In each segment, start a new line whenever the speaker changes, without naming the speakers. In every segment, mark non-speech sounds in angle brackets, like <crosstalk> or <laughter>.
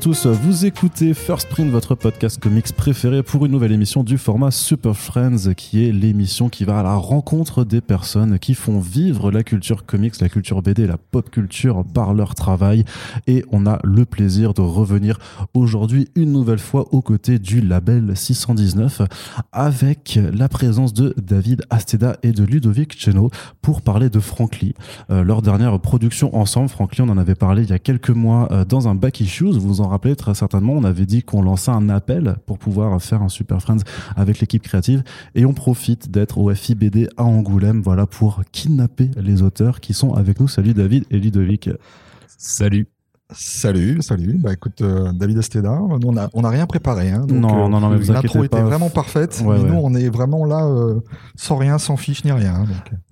Tous, vous écoutez First Print, votre podcast comics préféré pour une nouvelle émission du format Super Friends, qui est l'émission qui va à la rencontre des personnes qui font vivre la culture comics, la culture BD, la pop culture par leur travail. Et on a le plaisir de revenir aujourd'hui une nouvelle fois aux côtés du label 619 avec la présence de David Asteda et de Ludovic Cheno pour parler de Frankly. Euh, leur dernière production ensemble, Frankly, on en avait parlé il y a quelques mois euh, dans un back Issues. Vous vous en rappelez très certainement. On avait dit qu'on lançait un appel pour pouvoir faire un Super Friends avec l'équipe créative. Et on profite d'être au FIBD à Angoulême, voilà, pour kidnapper les auteurs qui sont avec nous. Salut David et Ludovic.
Salut.
Salut, salut. Bah écoute, euh, David Esteda, on n'a on a rien préparé. Hein,
donc, non, non, non, mais vous
L'intro était vraiment parfaite. mais nous, on est vraiment là euh, sans rien, sans fiche ni rien. Hein.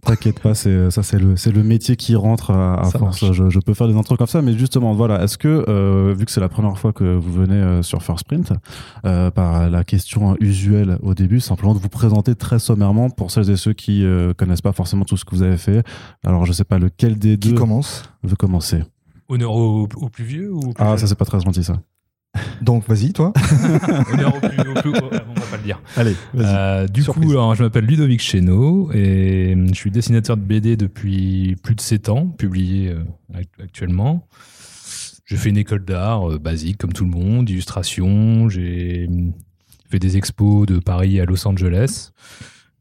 T'inquiète pas, c'est ça, c'est le, c'est le métier qui rentre à, force. Je, je, peux faire des intros comme ça, mais justement, voilà. Est-ce que, euh, vu que c'est la première fois que vous venez sur First Print, par la question usuelle au début, simplement de vous présenter très sommairement pour celles et ceux qui connaissent pas forcément tout ce que vous avez fait. Alors, je sais pas lequel des deux.
Qui commence?
Veut commencer.
Honneur au, plus vieux ou
Ah, ça, c'est pas très gentil, ça. <laughs>
Donc, vas-y, toi. <laughs>
Honneur au plus, vieux on va pas le dire.
Allez,
euh, du coup, alors, je m'appelle Ludovic Chéneau et je suis dessinateur de BD depuis plus de 7 ans, publié euh, actuellement. J'ai fait une école d'art euh, basique, comme tout le monde, illustration. J'ai fait des expos de Paris à Los Angeles.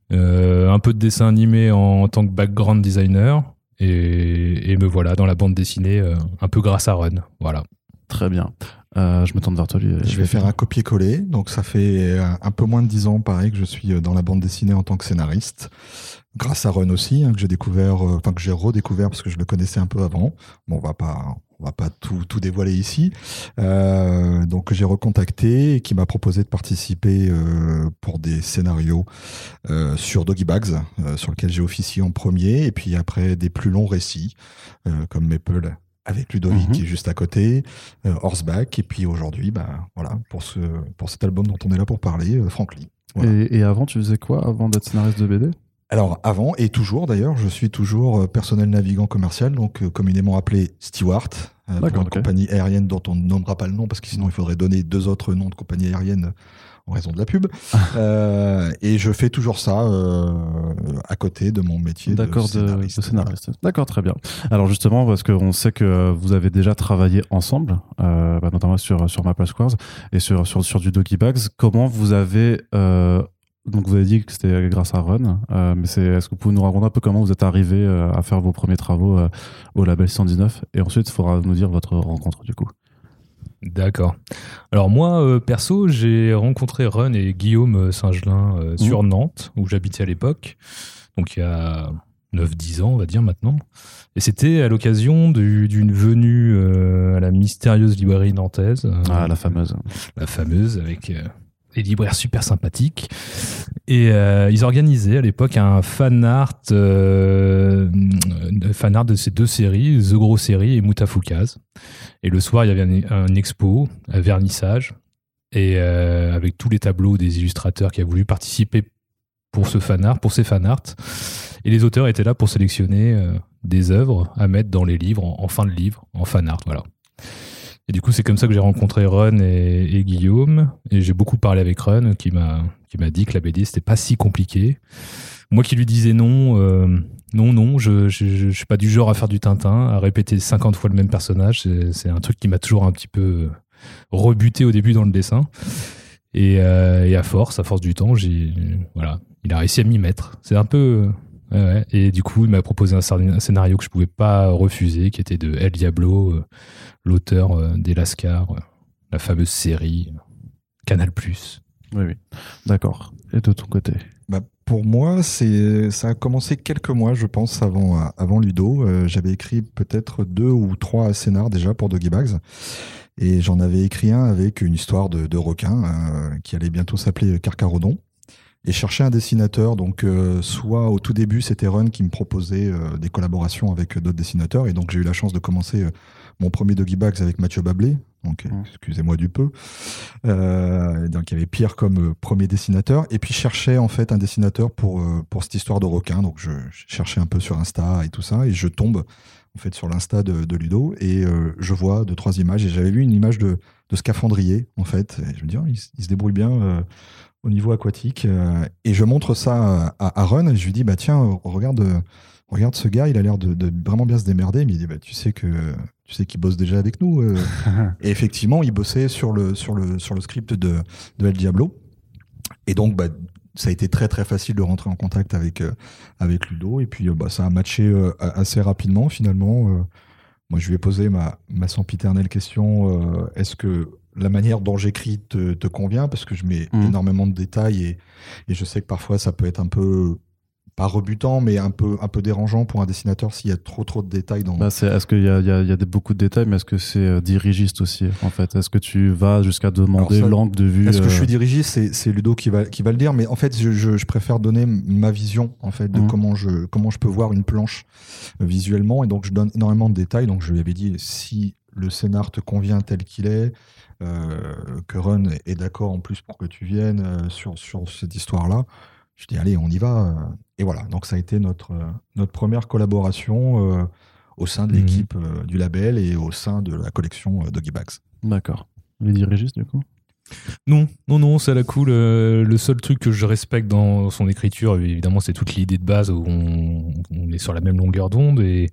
un peu de dessin animé en tant que background designer. Et, me voilà dans la bande dessinée, euh, un peu grâce à Run. Voilà.
Très bien. Euh, je me tourne vers toi.
Je vais faire un copier-coller. Donc, ça fait un peu moins de dix ans, pareil, que je suis dans la bande dessinée en tant que scénariste. Grâce à Run aussi, hein, que j'ai découvert, euh, enfin, que j'ai redécouvert parce que je le connaissais un peu avant. Bon, on va pas, on va pas tout, tout dévoiler ici. Euh, donc j'ai recontacté et qui m'a proposé de participer euh, pour des scénarios euh, sur Doggy Bags, sur lequel j'ai officié en premier, et puis après des plus longs récits comme Maple avec Ludovic mhm. qui est juste à côté, Horseback, et puis aujourd'hui, bah voilà, pour ce pour cet album dont on est là pour parler, Franklin.
Et, et, avant, tu faisais quoi avant d'être scénariste de BD
alors avant et toujours d'ailleurs, je suis toujours euh, personnel navigant commercial, donc euh, communément appelé steward, euh, pour une compagnie aérienne dont on ne nommera pas le nom parce que sinon il faudrait donner deux autres noms de compagnies aériennes en raison de la pub. <laughs> euh, et je fais toujours ça euh, à côté de mon métier de scénariste. De, scénariste.
D'accord, très bien. Alors justement, parce qu'on sait que vous avez déjà travaillé ensemble, euh, bah, notamment sur sur Maple Squares et sur sur sur du Doggy Bags. Comment vous avez donc vous avez dit que c'était grâce à Run, euh, mais c'est est-ce que vous pouvez nous raconter un peu comment vous êtes arrivé euh, à faire vos premiers travaux euh, au label 119 et ensuite il faudra nous dire votre rencontre du coup.
D'accord. Alors moi perso j'ai rencontré Run et Guillaume Singelin mmh. sur Nantes où j'habitais à l'époque, donc il y a 9-10 ans on va dire maintenant. Et c'était à l'occasion d'une venue à la mystérieuse librairie nantaise.
ah la fameuse.
La fameuse avec des libraires super sympathiques. Et euh, ils organisaient à l'époque un fan art, euh, fan art de ces deux séries, The Gros Série et Moutafoukaz. Et le soir, il y avait un, expo, un vernissage, et euh, avec tous les tableaux des illustrateurs qui avaient voulu participer pour ce fan art, pour ces fan art. Et les auteurs étaient là pour sélectionner euh, des œuvres à mettre dans les livres, en, en fin de livre, en fan art, voilà. Et du coup, c'est comme ça que j'ai rencontré Run et, Guillaume. Et j'ai beaucoup parlé avec Run, qui m'a qui m'a dit que la BD c'était pas si compliqué. Moi qui lui disais non, euh, non, non, je, je, suis pas du genre à faire du Tintin, à répéter 50 fois le même personnage. C'est un truc qui m'a toujours un petit peu rebuté au début dans le dessin. Et, euh, et à force, à force du temps, j'ai voilà, il a réussi à m'y mettre. C'est un peu ouais, Et du coup, il m'a proposé un, scénario que je pouvais pas refuser, qui était de El Diablo. Euh, l'auteur euh, des Lascar, euh, la fameuse série Canal+.
Oui, oui. D'accord. Et de ton côté?
Bah, Pour moi, c'est ça a commencé quelques mois, je pense, avant, avant Ludo. Euh, j'avais écrit peut-être deux ou trois scénars déjà pour Doggy Bags. Et j'en avais écrit un avec une histoire de, de requin qui allait bientôt s'appeler Carcarodon et chercher un dessinateur. Donc, soit au tout début, c'était Run qui me proposait des collaborations avec d'autres dessinateurs. Et donc, j'ai eu la chance de commencer mon premier Doggy Bags avec Mathieu Bablé, Donc,
Mmh.
excusez-moi du peu. Euh, donc, il y avait Pierre comme euh, premier dessinateur. Et puis, je cherchais en fait un dessinateur pour, euh, pour cette histoire de requin. Donc, je, je cherchais un peu sur Insta et tout ça. Et je tombe en fait sur l'Insta de, de Ludo. Et euh, je vois deux, trois images. Et j'avais vu une image de, de scaphandrier, en fait. Et je me dis, oh, il, se débrouille bien. euh, au niveau aquatique. euh, et je montre ça à, à Ron et je lui dis, bah tiens, regarde, regarde ce gars, il a l'air de, de vraiment bien se démerder. Mais il dit, bah, tu sais que tu sais qu'il bosse déjà avec nous. euh. <laughs> et effectivement, il bossait sur le, sur le, sur le script de, de El Diablo. Et donc, bah, ça a été très très facile de rentrer en contact avec, euh, avec Ludo. Et puis, bah, ça a matché assez rapidement finalement. Moi, je lui ai posé ma, ma sempiternelle question euh, est-ce que la manière dont j'écris te, te convient? Parce que je mets
Mhm.
énormément de détails et, et je sais que parfois ça peut être un peu, pas rebutant, mais un peu, un peu dérangeant pour un dessinateur s'il y a trop trop de détails dans.
Bah, est-ce qu'il y a, y a- y a des, beaucoup de détails, mais est-ce que c'est euh, dirigiste aussi, en fait? Est-ce que tu vas jusqu'à demander l'angle de vue
Est-ce que je
euh,
suis dirigiste? C'est Ludo qui va, qui va le dire, mais en fait, je, je- je préfère donner ma vision en fait de
Mhm.
comment je comment je peux voir une planche euh, visuellement, et donc je donne énormément de détails. Donc je lui avais dit si le scénar te convient tel qu'il est, que Ron est d'accord en plus pour que tu viennes sur sur cette histoire-là. Je dis allez, on y va. euh, Et voilà. Donc ça a été notre euh, notre première collaboration euh, au sein de
Mhm.
l'équipe euh, du label et au sein de la collection euh, Doggy Bags.
D'accord. Il est dirigiste, du coup?
Non, non, non, c'est à la cool. Euh, le seul truc que je respecte dans son écriture, évidemment, c'est toute l'idée de base où on, on est sur la même longueur d'onde. Et,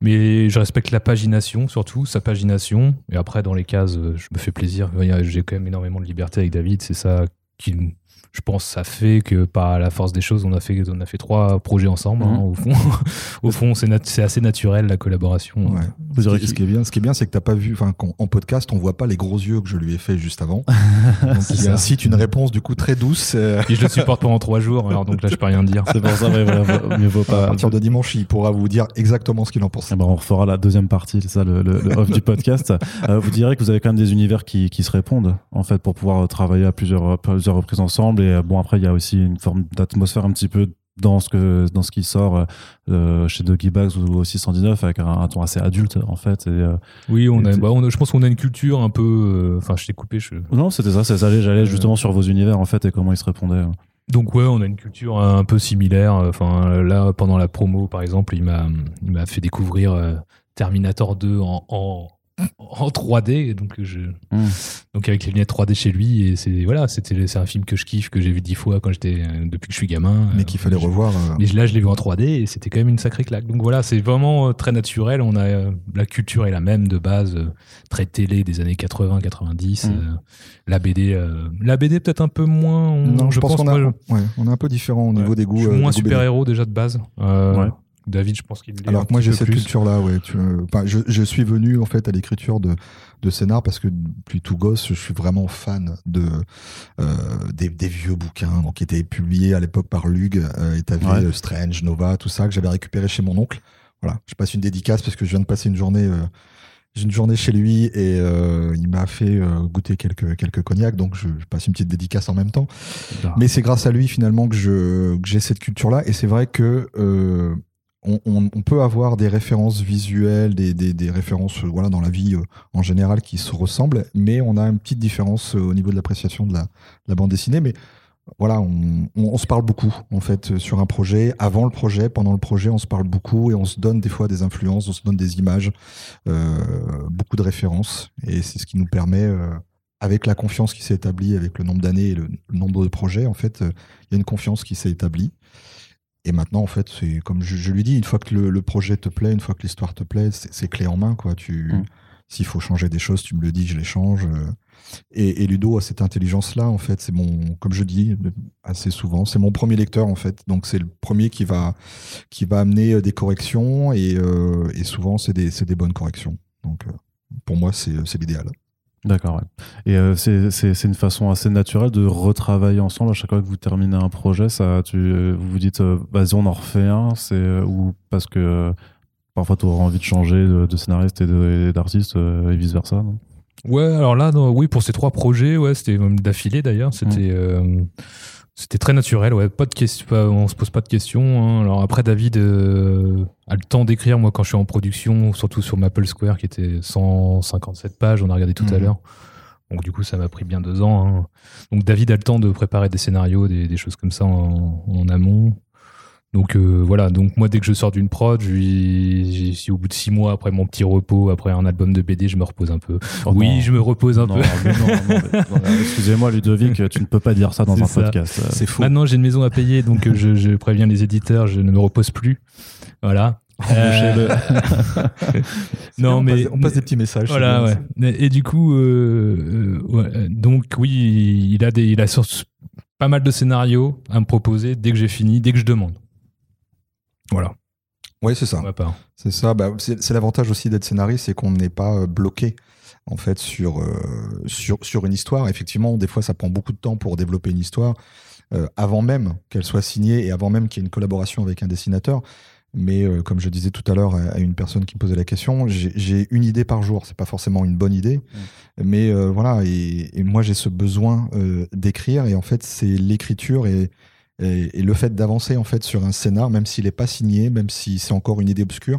mais je respecte la pagination, surtout, sa pagination. Et après, dans les cases, je me fais plaisir. J'ai quand même énormément de liberté avec David. C'est ça qui, je pense, ça fait que par la force des choses, on a fait, on a fait trois projets ensemble. hein,
Mhm.
au fond, <laughs> au fond c'est nat- c'est assez naturel, la collaboration.
Ouais.
Vous
Ce qui, ce qui est bien, ce qui est bien, c'est que t'as pas vu, enfin, qu'en- en podcast, on voit pas les gros yeux que je lui ai fait juste avant. <laughs> Donc, il incite une réponse du coup très douce. euh, <laughs>
Et je le supporte pendant trois jours, alors donc là, je peux rien dire.
C'est pour ça, ouais, voilà, vaut- mieux vaut
à
pas.
partir de dimanche, il pourra vous dire exactement ce qu'il en pense.
Eh ben, on refera la deuxième partie, c'est ça, le, le- le off du podcast. Euh, vous direz que vous avez quand même des univers qui, qui se répondent, en fait, pour pouvoir euh, travailler à plusieurs, à plusieurs reprises ensemble. Et euh, bon, après, il y a aussi une forme d'atmosphère un petit peu dans ce, que, dans ce qui sort euh, chez Doggy Bags ou aussi 119 avec un, un ton assez adulte, en fait. Et, euh,
Oui, on a,
Et-
bah, on a- je pense qu'on a une culture un peu. euh, Enfin, je t'ai coupé. Je...
Non, c'était ça, c'est ça. J'allais
Euh.
justement sur vos univers, en fait, et comment ils se répondaient.
Donc ouais, on a une culture un peu similaire. Enfin, là, pendant la promo, par exemple, il m'a, il m'a fait découvrir euh, Terminator 2 en, en, en 3D. Donc je,
Mm.
donc avec les lunettes 3D chez lui. Et c'est voilà, c'était, c'est un film que je kiffe, que j'ai vu dix fois quand j'étais, euh, depuis que je suis gamin.
Mais
Euh,
qu'il fallait
je-
revoir. euh,
Mais là, je l'ai vu en 3D et c'était quand même une sacrée claque. Donc voilà, c'est vraiment très naturel. On a la culture est la même de base, très télé des années 80-90.
Mm.
euh, la BD, euh, la BD peut-être un peu moins. on-
Non, je, pense, qu'on a,
moi,
ouais, on est un peu différent au
Ouais.
niveau des goûts.
je suis moins super héros déjà de base. Euh,
Ouais.
David, je pense qu'il
Alors que moi j'ai cette culture-là, ouais. Tu, euh, enfin, je, je suis venu en fait à l'écriture de, de scénar parce que depuis tout gosse, je suis vraiment fan de euh, des, des vieux bouquins donc, qui étaient publiés à l'époque par Lug. Euh, et t'avais
Ouais.
euh, Strange, Nova, tout ça que j'avais récupéré chez mon oncle. Voilà, je passe une dédicace parce que je viens de passer une journée. euh, une journée chez lui et euh, il m'a fait euh, goûter quelques quelques cognacs, donc je, je passe une petite dédicace en même temps.
Ah.
Mais c'est grâce à lui finalement que je que j'ai cette culture-là. Et c'est vrai que euh, on, peut avoir des références visuelles, des, références euh, voilà dans la vie euh, en général qui se ressemblent, mais on a une petite différence euh, au niveau de l'appréciation de la, de la bande dessinée. Mais voilà, on, se parle beaucoup en fait sur un projet, avant le projet, pendant le projet, on se parle beaucoup et on se donne des fois des influences, on se donne des images, beaucoup de références, et c'est ce qui nous permet avec la confiance qui s'est établie avec le nombre d'années et le, nombre de projets, en fait, il y a une confiance qui s'est établie. Et maintenant, en fait, c'est comme je, je lui dis, une fois que le, le projet te plaît, une fois que l'histoire te plaît, c'est clé en main, quoi. Tu,
Mm.
s'il faut changer des choses, tu me le dis, je les change. euh. Et, et Ludo a cette intelligence-là, en fait. C'est mon, comme je dis assez souvent, c'est mon premier lecteur, en fait. Donc c'est le premier qui va, qui va amener euh, des corrections et, euh, et souvent c'est des, c'est des bonnes corrections. Donc pour moi, c'est c'est l'idéal.
D'accord, ouais. Et euh, c'est- une façon assez naturelle de retravailler ensemble à chaque fois que vous terminez un projet. Ça, tu, euh, vous vous dites, euh, vas-y, on en refait un. C'est euh, ou parce que euh, parfois tu auras envie de changer de, de scénariste et d'artiste et vice versa. Non?
Ouais, alors là, non, oui, pour ces trois projets, ouais, c'était même d'affilée d'ailleurs. C'était, euh, C'était très naturel, ouais. Pas de questions, pas- on se pose pas de questions. hein. Alors après, David euh, a le temps d'écrire. Moi, quand je suis en production, surtout sur Maple Square, qui était 157 pages, on a regardé tout à
Mhm.
l'heure. Donc du coup, ça m'a pris bien deux ans. hein. Donc David a le temps de préparer des scénarios, des, des choses comme ça en, en amont. Donc euh, voilà. Donc moi, dès que je sors d'une prod, je lui- si au bout de six mois après mon petit repos, après un album de BD, je me repose un peu.
Oh
oui,
non.
je me repose un
Non,
peu.
mais non, non, mais- voilà, <laughs> Excusez-moi, Ludovic, tu ne peux pas dire ça dans un
ça.
podcast. Euh,
C'est faux.
Maintenant, j'ai une maison à payer, donc euh, je, je préviens les éditeurs, je ne me repose plus. Voilà. <laughs>
C'est
non,
bien,
mais
on passe, on passe des petits messages.
voilà,
bien,
ouais. Et, et du coup, euh, euh, ouais, euh, donc oui, il a des, il a sur- pas mal de scénarios à me proposer dès que j'ai fini, dès que je demande. Voilà,
Ouais, c'est ça. C'est ça. Bah, c'est l'avantage aussi d'être scénariste, c'est qu'on n'est pas euh, bloqué en fait sur, euh, sur sur une histoire. Effectivement, des fois, ça prend beaucoup de temps pour développer une histoire euh, avant même qu'elle soit signée et avant même qu'il y ait une collaboration avec un dessinateur. Mais euh, comme je disais tout à l'heure à, une personne qui me posait la question, j'ai une idée par jour. C'est pas forcément une bonne idée, mais euh, voilà. Et, et moi, j'ai ce besoin d'écrire. Et en fait, c'est l'écriture et et, le fait d'avancer en fait sur un scénar, même s'il n'est pas signé, même si c'est encore une idée obscure,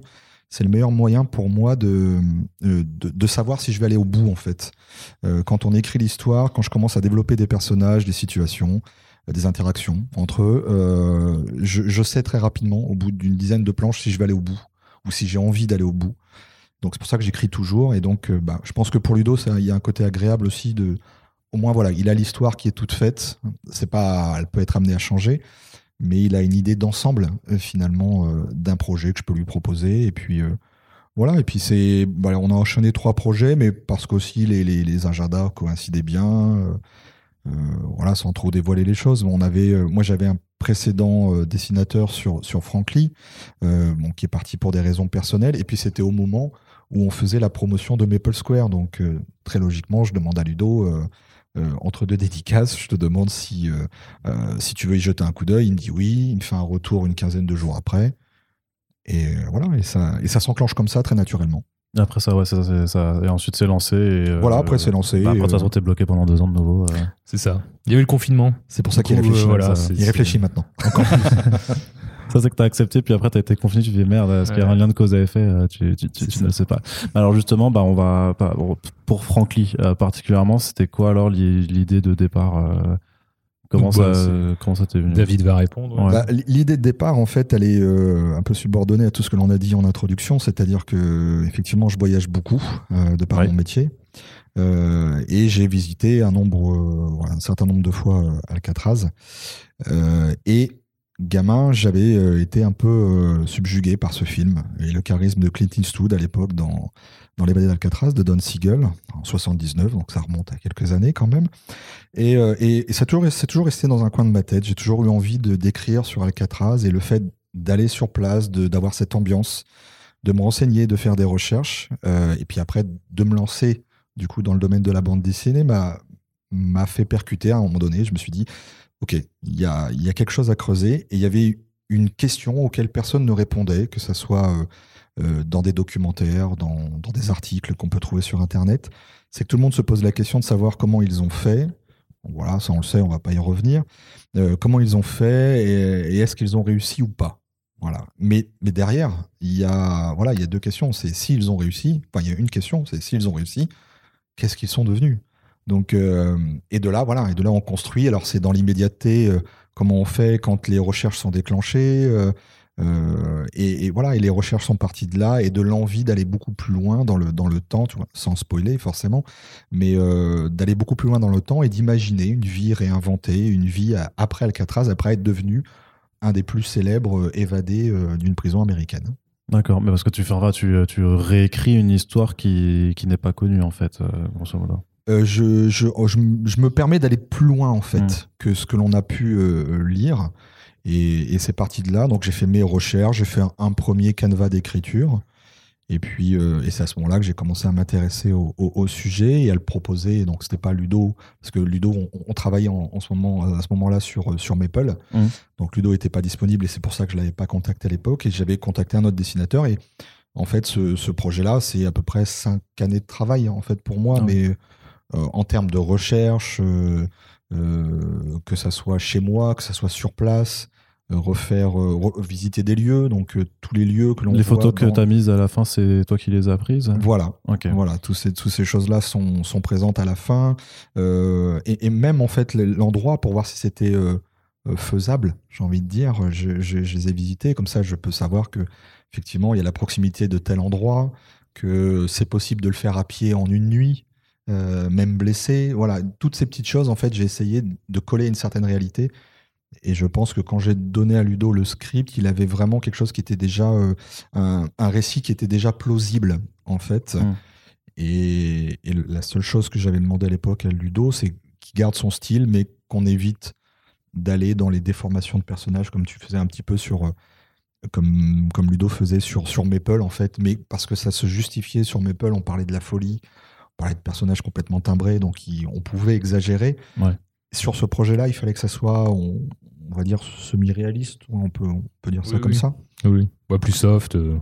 c'est le meilleur moyen pour moi de, euh, de, savoir si je vais aller au bout en fait. Euh, quand on écrit l'histoire, quand je commence à développer des personnages, des situations, euh, des interactions entre eux, je, sais très rapidement au bout d'une dizaine de planches si je vais aller au bout ou si j'ai envie d'aller au bout. Donc c'est pour ça que j'écris toujours et donc bah, je pense que pour Ludo, il y a un côté agréable aussi de au moins voilà, il a l'histoire qui est toute faite. C'est pas, elle peut être amenée à changer, mais il a une idée d'ensemble euh, finalement euh, d'un projet que je peux lui proposer. Et puis euh, voilà, et puis c'est, voilà, on a enchaîné trois projets, mais parce qu'aussi les, les, agendas coïncidaient bien. voilà, sans trop dévoiler les choses. On avait, moi j'avais un précédent dessinateur sur sur Frankly, euh, bon, qui est parti pour des raisons personnelles. Et puis c'était au moment où on faisait la promotion de Maple Square, donc très logiquement, je demande à Ludo. Euh, entre deux dédicaces, je te demande si, euh, euh, si tu veux y jeter un coup d'œil. Il me dit oui. Il me fait un retour une quinzaine de jours après. Et euh, voilà, et ça, et ça s'enclenche comme ça très naturellement.
Après ça, ouais, ça, c'est- ça- et ensuite c'est lancé. Et, euh,
Voilà, après, c'est lancé,
bah, après, de toute
euh,
façon, t'es bloqué pendant deux ans de nouveau. euh.
C'est ça. Il y a eu le confinement.
C'est pour ça qu'il réfléchit.
euh, voilà,
Il réfléchit maintenant. <laughs> <laughs>
Ça, c'est que t'as accepté, puis après t'as été confiné, tu te dis merde, est-ce qu'il y a un lien de cause à effet euh, Tu, tu, tu,
C'est
tu
ça.
ne le sais pas. Alors justement, bah, on va, pour Frankly euh, particulièrement, c'était quoi alors l'i- l'idée de départ euh, Comment
Donc,
ça,
c'est-
comment ça t'est venu?
David va répondre.
Ouais.
Bah, L'idée de départ, en fait, elle est euh, un peu subordonnée à tout ce que l'on a dit en introduction, c'est-à-dire que effectivement, je voyage beaucoup euh, de par
Ouais.
mon métier, Euh, et j'ai visité un nombre, euh, un certain nombre de fois euh, Alcatraz, Euh, et gamin, j'avais euh, été un peu euh, subjugué par ce film et le charisme de Clint Eastwood à l'époque dans dans les balais d'Alcatraz de Don Siegel en 79, donc ça remonte à quelques années quand même. Et, euh, et, ça toujours, c'est toujours resté dans un coin de ma tête. J'ai toujours eu envie de d'écrire sur Alcatraz et le fait d'aller sur place, d'avoir cette ambiance, de me renseigner, de faire des recherches, et puis après de me lancer du coup dans le domaine de la bande dessinée m'a fait percuter à un moment donné. Je me suis dit, ok, il y a, quelque chose à creuser et il y avait une question auquel personne ne répondait, que ce soit euh, euh, dans des documentaires, dans, des articles qu'on peut trouver sur Internet. C'est que tout le monde se pose la question de savoir comment ils ont fait. Voilà, ça on le sait, on va pas y revenir. Euh, comment ils ont fait et, est-ce qu'ils ont réussi ou pas? Voilà. Mais, mais derrière, il y a voilà, il y a deux questions. C'est s'ils ont réussi. Enfin, il y a une question, c'est s'ils ont réussi. Qu'est-ce qu'ils sont devenus? Donc euh, et de là, voilà, et de là on construit. Alors c'est dans l'immédiateté. euh, comment on fait quand les recherches sont déclenchées. euh, et, voilà, et les recherches sont parties de là et de l'envie d'aller beaucoup plus loin dans le, temps, sans spoiler forcément, mais d'aller beaucoup plus loin dans le temps et d'imaginer une vie réinventée, une vie après Alcatraz, après être devenu un des plus célèbres évadés d'une prison américaine.
D'accord, mais parce que tu tu, tu réécris une histoire qui, qui n'est pas connue en fait, grosso modo.
Euh, je, je, oh, je, me permets d'aller plus loin en fait
Mm.
que ce que l'on a pu euh, lire. Et, et c'est parti de là. Donc j'ai fait mes recherches, j'ai fait un, un premier canevas d'écriture. Et puis euh, et c'est à ce moment-là que j'ai commencé à m'intéresser au, au- au sujet et à le proposer. Donc c'était pas Ludo, parce que Ludo, on, on travaillait en, en ce moment, à ce moment-là sur, sur Maple.
Mm.
Donc Ludo était pas disponible et c'est pour ça que je l'avais pas contacté à l'époque. Et j'avais contacté un autre dessinateur. Et en fait, ce, ce projet-là, c'est à peu près cinq années de travail en fait pour moi,
Ah
mais en termes de recherche, euh, euh, que ça soit chez moi, que ça soit sur place, euh, refaire, euh, re- visiter des lieux, donc euh, tous les lieux que l'on
Les photos que
dans-
tu as mises à la fin, c'est toi qui les as prises?
Voilà,
Ok.
voilà, tous ces, toutes ces choses-là sont, sont présentes à la fin. Euh, et, et même, en fait, le- l'endroit pour voir si c'était euh, euh, faisable, j'ai envie de dire, je, je- je les ai visités. Comme ça, je peux savoir que, effectivement, il y a la proximité de tel endroit, que c'est possible de le faire à pied en une nuit, euh, même blessé. Voilà, toutes ces petites choses, en fait, j'ai essayé de coller une certaine réalité. Et je pense que quand j'ai donné à Ludo le script, il avait vraiment quelque chose qui était déjà euh, un, un récit qui était déjà plausible, en fait.
Mm.
Et, et la seule chose que j'avais demandé à l'époque à Ludo, c'est qu'il garde son style, mais qu'on évite d'aller dans les déformations de personnages comme tu faisais un petit peu sur. euh, Comme, comme Ludo faisait sur, sur Maple, en fait, mais parce que ça se justifiait sur Maple, on parlait de la folie, parlait de personnages complètement timbrés, donc il- on pouvait exagérer.
Ouais.
Sur ce projet-là, il fallait que ça soit, on, on va dire, semi-réaliste, on peut, on peut dire ça
Oui,
comme ça.
Oui, ouais, plus soft. euh,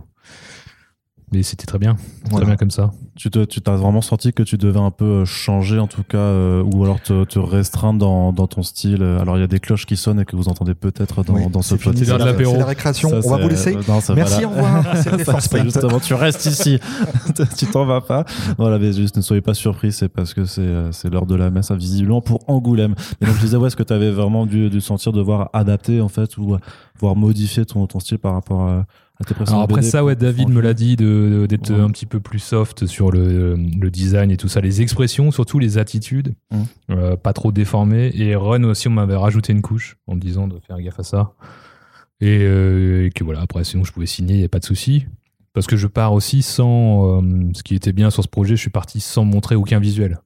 Mais c'était très bien.
Voilà.
Très bien comme ça.
Tu te- tu t'as vraiment senti que tu devais un peu euh, changer en tout cas euh, ou alors te, te restreindre dans, dans ton style. Alors il y a des cloches qui sonnent et que vous entendez peut-être dans,
Oui,
dans ce podcast.
c'est la-
l'apéro.
c'est la récréation.
Ça,
on va vous laisser.
euh, non, ça va
Merci, au revoir. <laughs> C'était
justement, tu restes ici. <laughs> <laughs> tu t'en vas pas. Voilà, mais juste ne soyez pas surpris, c'est parce que c'est euh, c'est l'heure de la messe, visiblement pour Angoulême. Et donc je disais, ouais, est-ce que tu avais vraiment dû, dû sentir devoir adapter en fait ou euh, voire modifier ton, ton style par rapport à,
Alors après
BD
ça, ouais, David me l'a dit d'être
Ouais.
un petit peu plus soft sur le, le design et tout ça, les expressions, surtout les attitudes,
Mhm.
euh, pas trop déformées. Et Run aussi, on m'avait rajouté une couche en me disant de faire gaffe à ça. Et, euh, et que voilà, après, sinon je pouvais signer, il n'y a pas de souci. Parce que je pars aussi sans. euh, ce qui était bien sur ce projet, je suis parti sans montrer aucun visuel.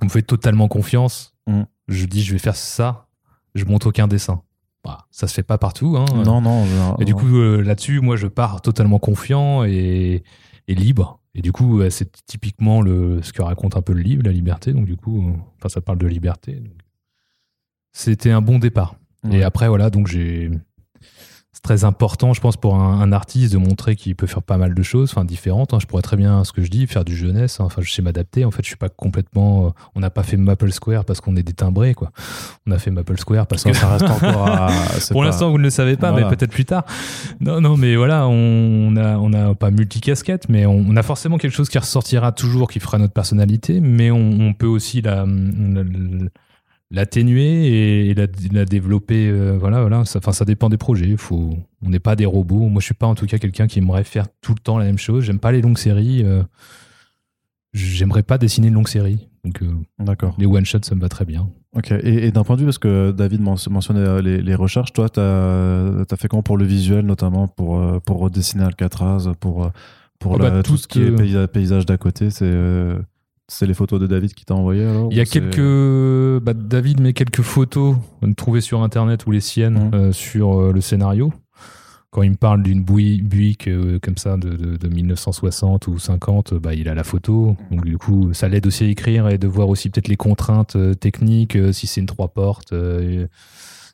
On me fait totalement confiance.
Mhm.
Je dis, je vais faire ça, je monte aucun dessin. Bah, ça se fait pas partout. Hein.
Non, non. je-
Et du coup, euh, là-dessus, moi, je pars totalement confiant et, et libre. Et du coup, euh, c'est typiquement le, ce que raconte un peu le livre, la liberté. Donc, du coup, euh, enfin, ça parle de liberté. C'était un bon départ.
Ouais.
Et après, voilà, donc j'ai. C'est très important, je pense, pour un, un artiste de montrer qu'il peut faire pas mal de choses, enfin différentes. hein. Je pourrais très bien, ce que je dis, faire du jeunesse. hein. Enfin, je sais m'adapter. En fait, je suis pas complètement. euh, on n'a pas fait Maple Square parce qu'on est des timbrés, quoi. On a fait Maple Square parce que
ça, reste encore à. <laughs>
pour
pas-
l'instant, vous ne le savez pas,
Voilà.
mais peut-être plus tard. Non, non, mais voilà, on a, on a pas multicasquette, mais on, on a forcément quelque chose qui ressortira toujours, qui fera notre personnalité, mais on, on peut aussi la, la- l'atténuer et la, la développer. euh, voilà, voilà. Ça, enfin, ça dépend des projets. Faut, on n'est pas des robots. Moi, je suis pas en tout cas quelqu'un qui aimerait faire tout le temps la même chose. J'aime pas les longues séries. euh, J'aimerais pas dessiner une longue série. Donc, euh,
D'accord.
les one shots, ça me va très bien.
Ok. Et, et d'un point de vue, parce que David men- mentionnait les, les recherches, toi, tu as, fait comment pour le visuel, notamment pour, pour redessiner Alcatraz, pour, pour
Oh
la-
bah,
tout ce
toute,
qui est paysa- paysage d'à côté C'est c'est les photos de David qui t'a envoyé alors
Il y a quelques. bah, David met quelques photos trouvées sur internet ou les siennes
Mhm.
euh, sur euh, le scénario. Quand il me parle d'une Buick euh, comme ça de, de- de 1960 ou 50, bah, il a la photo. Donc du coup, ça l'aide aussi à écrire et de voir aussi peut-être les contraintes techniques, si c'est une trois portes.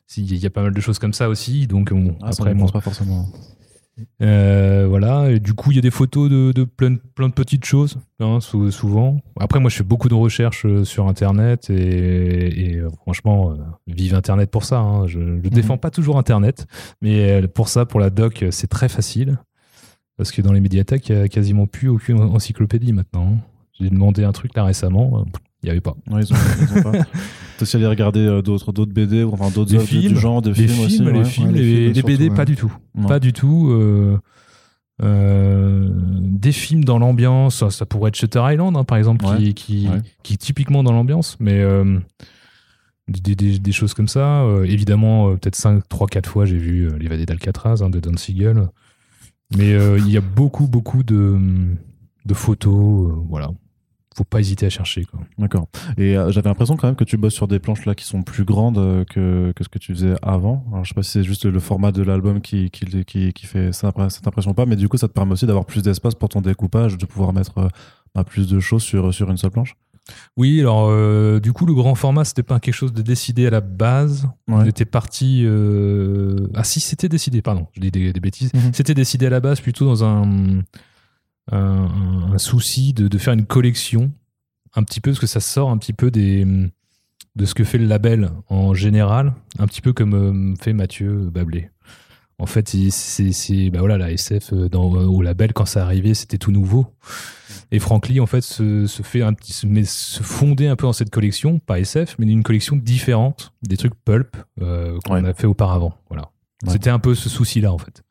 s'il y a pas mal de choses comme ça aussi. Donc bon,
Ah, ça,
après,
on
moi,
pense pas forcément.
Euh, voilà, et du coup, il y a des photos de, de plein, de- plein de petites choses, hein, sou- souvent. Après, moi, je fais beaucoup de recherches euh, sur Internet et, et, euh, franchement, vive Internet pour ça. hein. Je ne défends pas toujours Internet, mais pour ça, pour la doc, c'est très facile. Parce que dans les médiathèques, il n'y a quasiment plus aucune encyclopédie maintenant. hein. J'ai demandé un truc là récemment, il n'y avait pas.
Ouais, ils ont, ils ont pas. <laughs> T'as aussi allé regarder euh, d'autres d'autres BD ou enfin d'autres œuvres
films,
du genre, des films, aussi.
films, les
ouais.
films,
les
les,
films,
les
surtout,
BD,
ouais.
pas du tout. Pas du tout. euh, euh, des films dans l'ambiance, ça, ça pourrait être Shutter Island, hein, par exemple,
Ouais.
qui, qui,
Ouais.
qui est typiquement dans l'ambiance, mais euh, des, des- des choses comme ça. euh, évidemment, euh, peut-être 5, 3, 4 fois, j'ai vu euh, L'évadé d'Alcatraz hein, de Don Siegel. Mais euh, il y a beaucoup, beaucoup de, de photos. euh, voilà. Faut pas hésiter à chercher. Quoi.
D'accord. Et euh, j'avais l'impression quand même que tu bosses sur des planches là qui sont plus grandes euh, que, que ce que tu faisais avant. Alors je sais pas si c'est juste le format de l'album qui, qui, qui, qui fait cette impression pas, mais du coup ça te permet aussi d'avoir plus d'espace pour ton découpage, de pouvoir mettre euh, bah, plus de choses sur, sur une seule planche?
Oui, alors euh, du coup, le grand format, c'était pas quelque chose de décidé à la base. On
Ouais.
était parti. euh, Ah, si, c'était décidé, pardon, je dis des, des bêtises.
Mhm.
C'était décidé à la base plutôt dans un, un, un souci de, de faire une collection, un petit peu, parce que ça sort un petit peu des, de ce que fait le label en général, un petit peu comme euh, fait Mathieu Bablé. En fait, c'est bah voilà la SF euh, dans, euh, au label quand ça arrivait, c'était tout nouveau. Et Frankly en fait se, se fait un petit, se, met, se fonder un peu dans cette collection, pas SF, mais une collection différente, des trucs pulp euh, qu'on
Ouais.
a fait auparavant. Voilà.
Ouais.
C'était un peu ce souci-là en fait.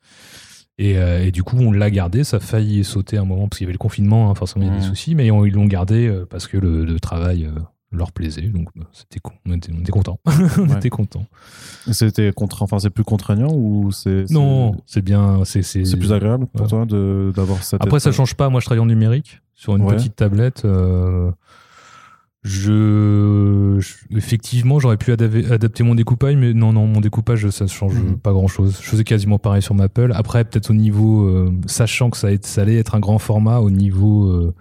Et, euh, et du coup, on l'a gardé. Ça a failli sauter un moment parce qu'il y avait le confinement, hein, forcément il y a des
Mhm.
soucis, mais on- ils l'ont gardé euh, parce que le, le travail euh, leur plaisait. Donc bah, c'était con. on était, on était contents. <laughs> on
Ouais.
était contents.
C'était enfin, c'est plus contraignant ou c'est.
Non, c'est bien. C'est
plus agréable pour
Ouais.
toi d'avoir cette.
Après, ça change pas. Moi, je travaille en numérique sur une
Ouais.
petite tablette. euh, je, je- effectivement, j'aurais pu adapter mon découpage, mais non, non, mon découpage, ça change
Mhm.
pas grand chose. Je faisais quasiment pareil sur Maple. Après, peut-être au niveau, euh, sachant que ça, allait- ça allait être un grand format, au niveau euh,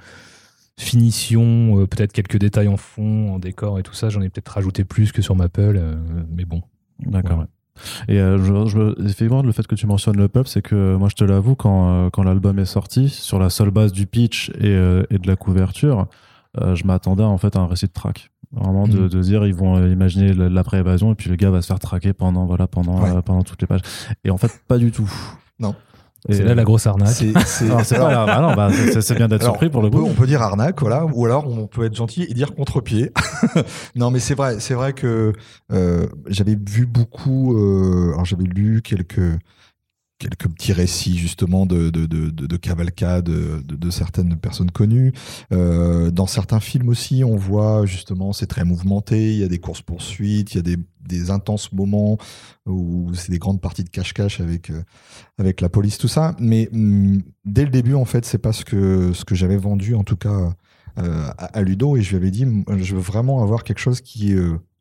finition, euh, peut-être quelques détails en fond, en décor et tout ça, j'en ai peut-être rajouté plus que sur Maple, euh, mais bon.
D'accord.
Ouais.
Et euh, je, je- effectivement, le fait que tu mentionnes le pub, c'est que moi, je te l'avoue, quand, euh, quand l'album est sorti, sur la seule base du pitch et, euh, et de la couverture, euh, je m'attendais en fait à un récit de track. Vraiment de,
Mhm.
de dire, ils vont euh, imaginer l'après-évasion et puis le gars va se faire traquer pendant, voilà, pendant,
Ouais.
euh, pendant toutes les pages. Et en fait, pas du tout.
Non.
C'est là la grosse arnaque.
C'est.
Ah bah, bien d'être surpris pour le
on peut,
coup.
on peut dire arnaque, voilà, ou alors on peut être gentil et dire contre-pied. <laughs> non, mais c'est vrai, c'est vrai que euh, j'avais vu beaucoup, euh, alors j'avais lu quelques quelques petits récits justement de de de, de, de cavalcade de, de, certaines personnes connues. Euh, dans certains films aussi, on voit justement c'est très mouvementé. Il y a des courses poursuites, il y a des des intenses moments où c'est des grandes parties de cache-cache avec euh, avec la police, tout ça. Mais hum, dès le début, en fait, c'est pas ce que, ce que j'avais vendu, en tout cas, euh, à, à Ludo. Et je lui avais dit, je veux vraiment avoir quelque chose qui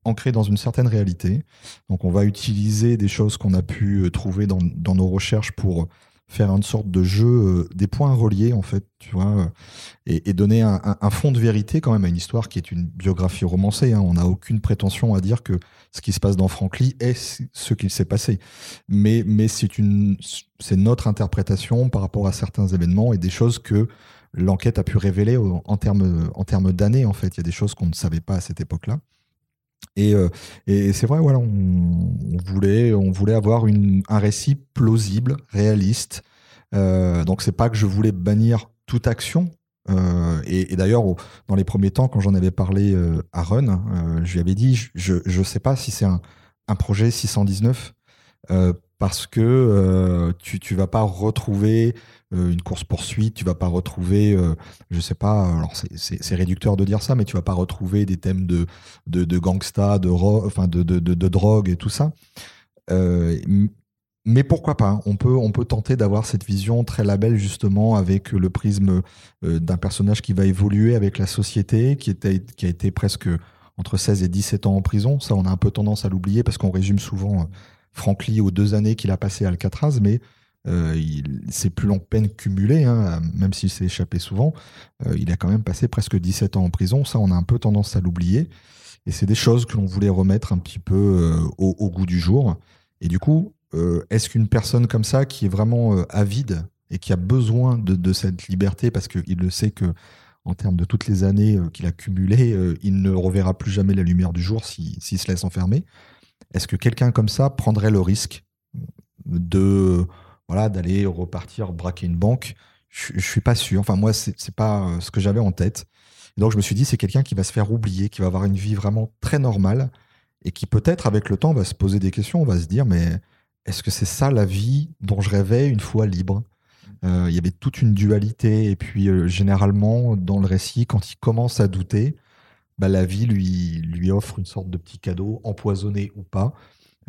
ancré dans une certaine réalité. Donc, on va utiliser des choses qu'on a pu euh, trouver dans, nos recherches pour faire une sorte de jeu, euh, des points reliés, en fait, tu vois, euh, et, donner un, un- fond de vérité quand même à une histoire qui est une biographie romancée. hein. On n'a aucune prétention à dire que ce qui se passe dans Frankly est ce qu'il s'est passé mais, mais c'est notre interprétation par rapport à certains événements et des choses que l'enquête a pu révéler en termes en termes d'années en fait il y a des choses qu'on ne savait pas à cette époque-là et, euh, et c'est vrai voilà on, voulait on voulait avoir une, un récit plausible réaliste. Euh, donc c'est pas que je voulais bannir toute action. Euh, et, d'ailleurs, dans les premiers temps, quand j'en avais parlé euh, à Run, je lui avais dit, je je sais pas si c'est un, un projet 619 euh, parce que euh, tu tu vas pas retrouver euh, une course poursuite, tu vas pas retrouver, euh, je sais pas, alors c'est- réducteur de dire ça, mais tu vas pas retrouver des thèmes de de, de gangsta, de enfin de, de de drogue et tout ça. Euh, mais pourquoi pas On peut, on peut tenter d'avoir cette vision très label justement avec le prisme euh, d'un personnage qui va évoluer avec la société, qui, était, qui a été presque entre 16 et 17 ans en prison. Ça, on a un peu tendance à l'oublier parce qu'on résume souvent euh, Franck Lee aux deux années qu'il a passé à Alcatraz, mais euh, plus longue peine cumulée, hein, même s'il s'est échappé souvent. Euh, il a quand même passé presque 17 ans en prison. Ça, on a un peu tendance à l'oublier. Et c'est des choses que l'on voulait remettre un petit peu euh, au, goût du jour. Et du coup, euh, est-ce qu'une personne comme ça, qui est vraiment avide et qui a besoin de, cette liberté, parce qu'il le sait que en termes de toutes les années qu'il a cumulées, il ne reverra plus jamais la lumière du jour si- s'il se laisse enfermer, est-ce que quelqu'un comme ça prendrait le risque de voilà d'aller repartir braquer une banque? Je, je suis pas sûr. Enfin moi c'est pas euh, ce que j'avais en tête. Donc je me suis dit c'est quelqu'un qui va se faire oublier, qui va avoir une vie vraiment très normale et qui peut-être avec le temps va se poser des questions, on va se dire mais est-ce que c'est ça la vie dont je rêvais une fois libre? Euh, Il y avait toute une dualité et puis euh, généralement dans le récit quand il commence à douter, bah, la vie lui lui offre une sorte de petit cadeau empoisonné ou pas.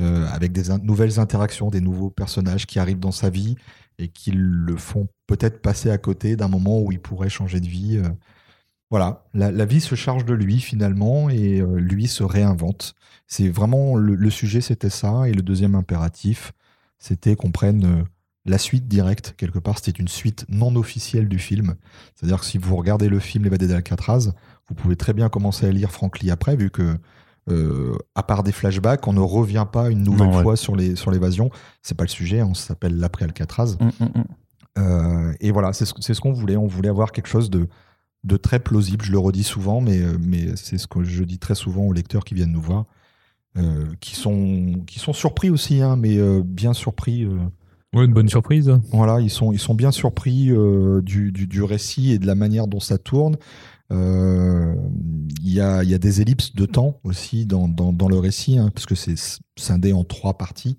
euh, avec des nouvelles interactions, des nouveaux personnages qui arrivent dans sa vie et qui le font peut-être passer à côté d'un moment où il pourrait changer de vie. euh. Voilà, la, la vie se charge de lui finalement et euh, lui se réinvente. C'est vraiment le, sujet, c'était ça. Et le deuxième impératif, c'était qu'on prenne la suite directe. Quelque part, c'était une suite non officielle du film. C'est-à-dire que si vous regardez le film L'évadé d'Alcatraz, vous pouvez très bien commencer à lire Frank Lee après, vu que euh, à part des flashbacks, on ne revient pas une nouvelle
Non, ouais.
fois sur les sur l'évasion. C'est pas le sujet, on s'appelle l'après Alcatraz.
Hum, hum, hum.
Euh, et voilà, c'est ce, ce qu'on voulait. On voulait avoir quelque chose de, de très plausible. Je le redis souvent, mais, euh, mais c'est ce que je dis très souvent aux lecteurs qui viennent nous voir, euh, qui, sont, qui sont surpris aussi, hein, mais bien surpris.
Une bonne surprise.
voilà, ils sont, ils sont bien surpris euh, du, du, récit et de la manière dont ça tourne. Euh, Il y, a, y a des ellipses de temps aussi dans, dans, le récit, hein, parce que c'est scindé en trois parties.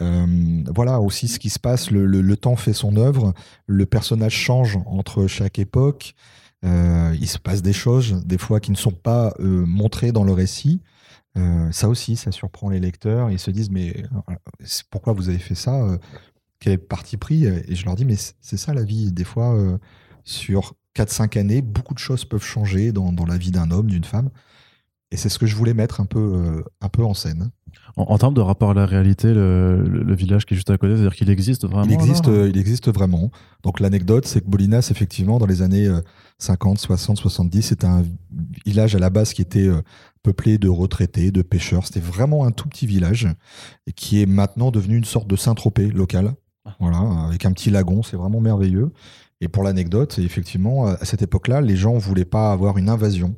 Euh, voilà aussi ce qui se passe, le, le, le temps fait son œuvre, le personnage change entre chaque époque, il se passe des choses, des fois qui ne sont pas montrées dans le récit. Ça aussi, ça surprend les lecteurs. Ils se disent, mais pourquoi vous avez fait ça Quel est le parti pris Et je leur dis, mais c'est ça la vie. Des fois, euh, sur 4-5 années, beaucoup de choses peuvent changer dans, dans la vie d'un homme, d'une femme. Et c'est ce que je voulais mettre un peu, euh, un peu en scène.
En, en termes de rapport à la réalité, le, le- le village qui est juste à côté, c'est-à-dire qu'il existe vraiment
il, existe, euh, il existe vraiment. Donc l'anecdote, c'est que Bolinas, effectivement, dans les années euh, 50, 60, 70, c'était un village à la base qui était euh, peuplé de retraités, de pêcheurs. C'était vraiment un tout petit village et qui est maintenant devenu une sorte de Saint-Tropez local. Voilà, avec un petit lagon, c'est vraiment merveilleux. Et pour l'anecdote, effectivement, à cette époque-là, les gens voulaient pas avoir une invasion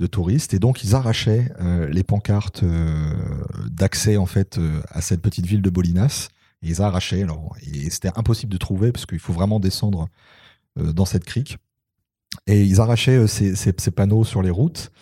de touristes et donc ils arrachaient euh, les pancartes euh, d'accès en fait euh, à cette petite ville de Bolinas et ils arrachaient. Alors et c'était impossible de trouver parce qu'il faut vraiment descendre dans cette crique. Et ils arrachaient ces panneaux sur les routes.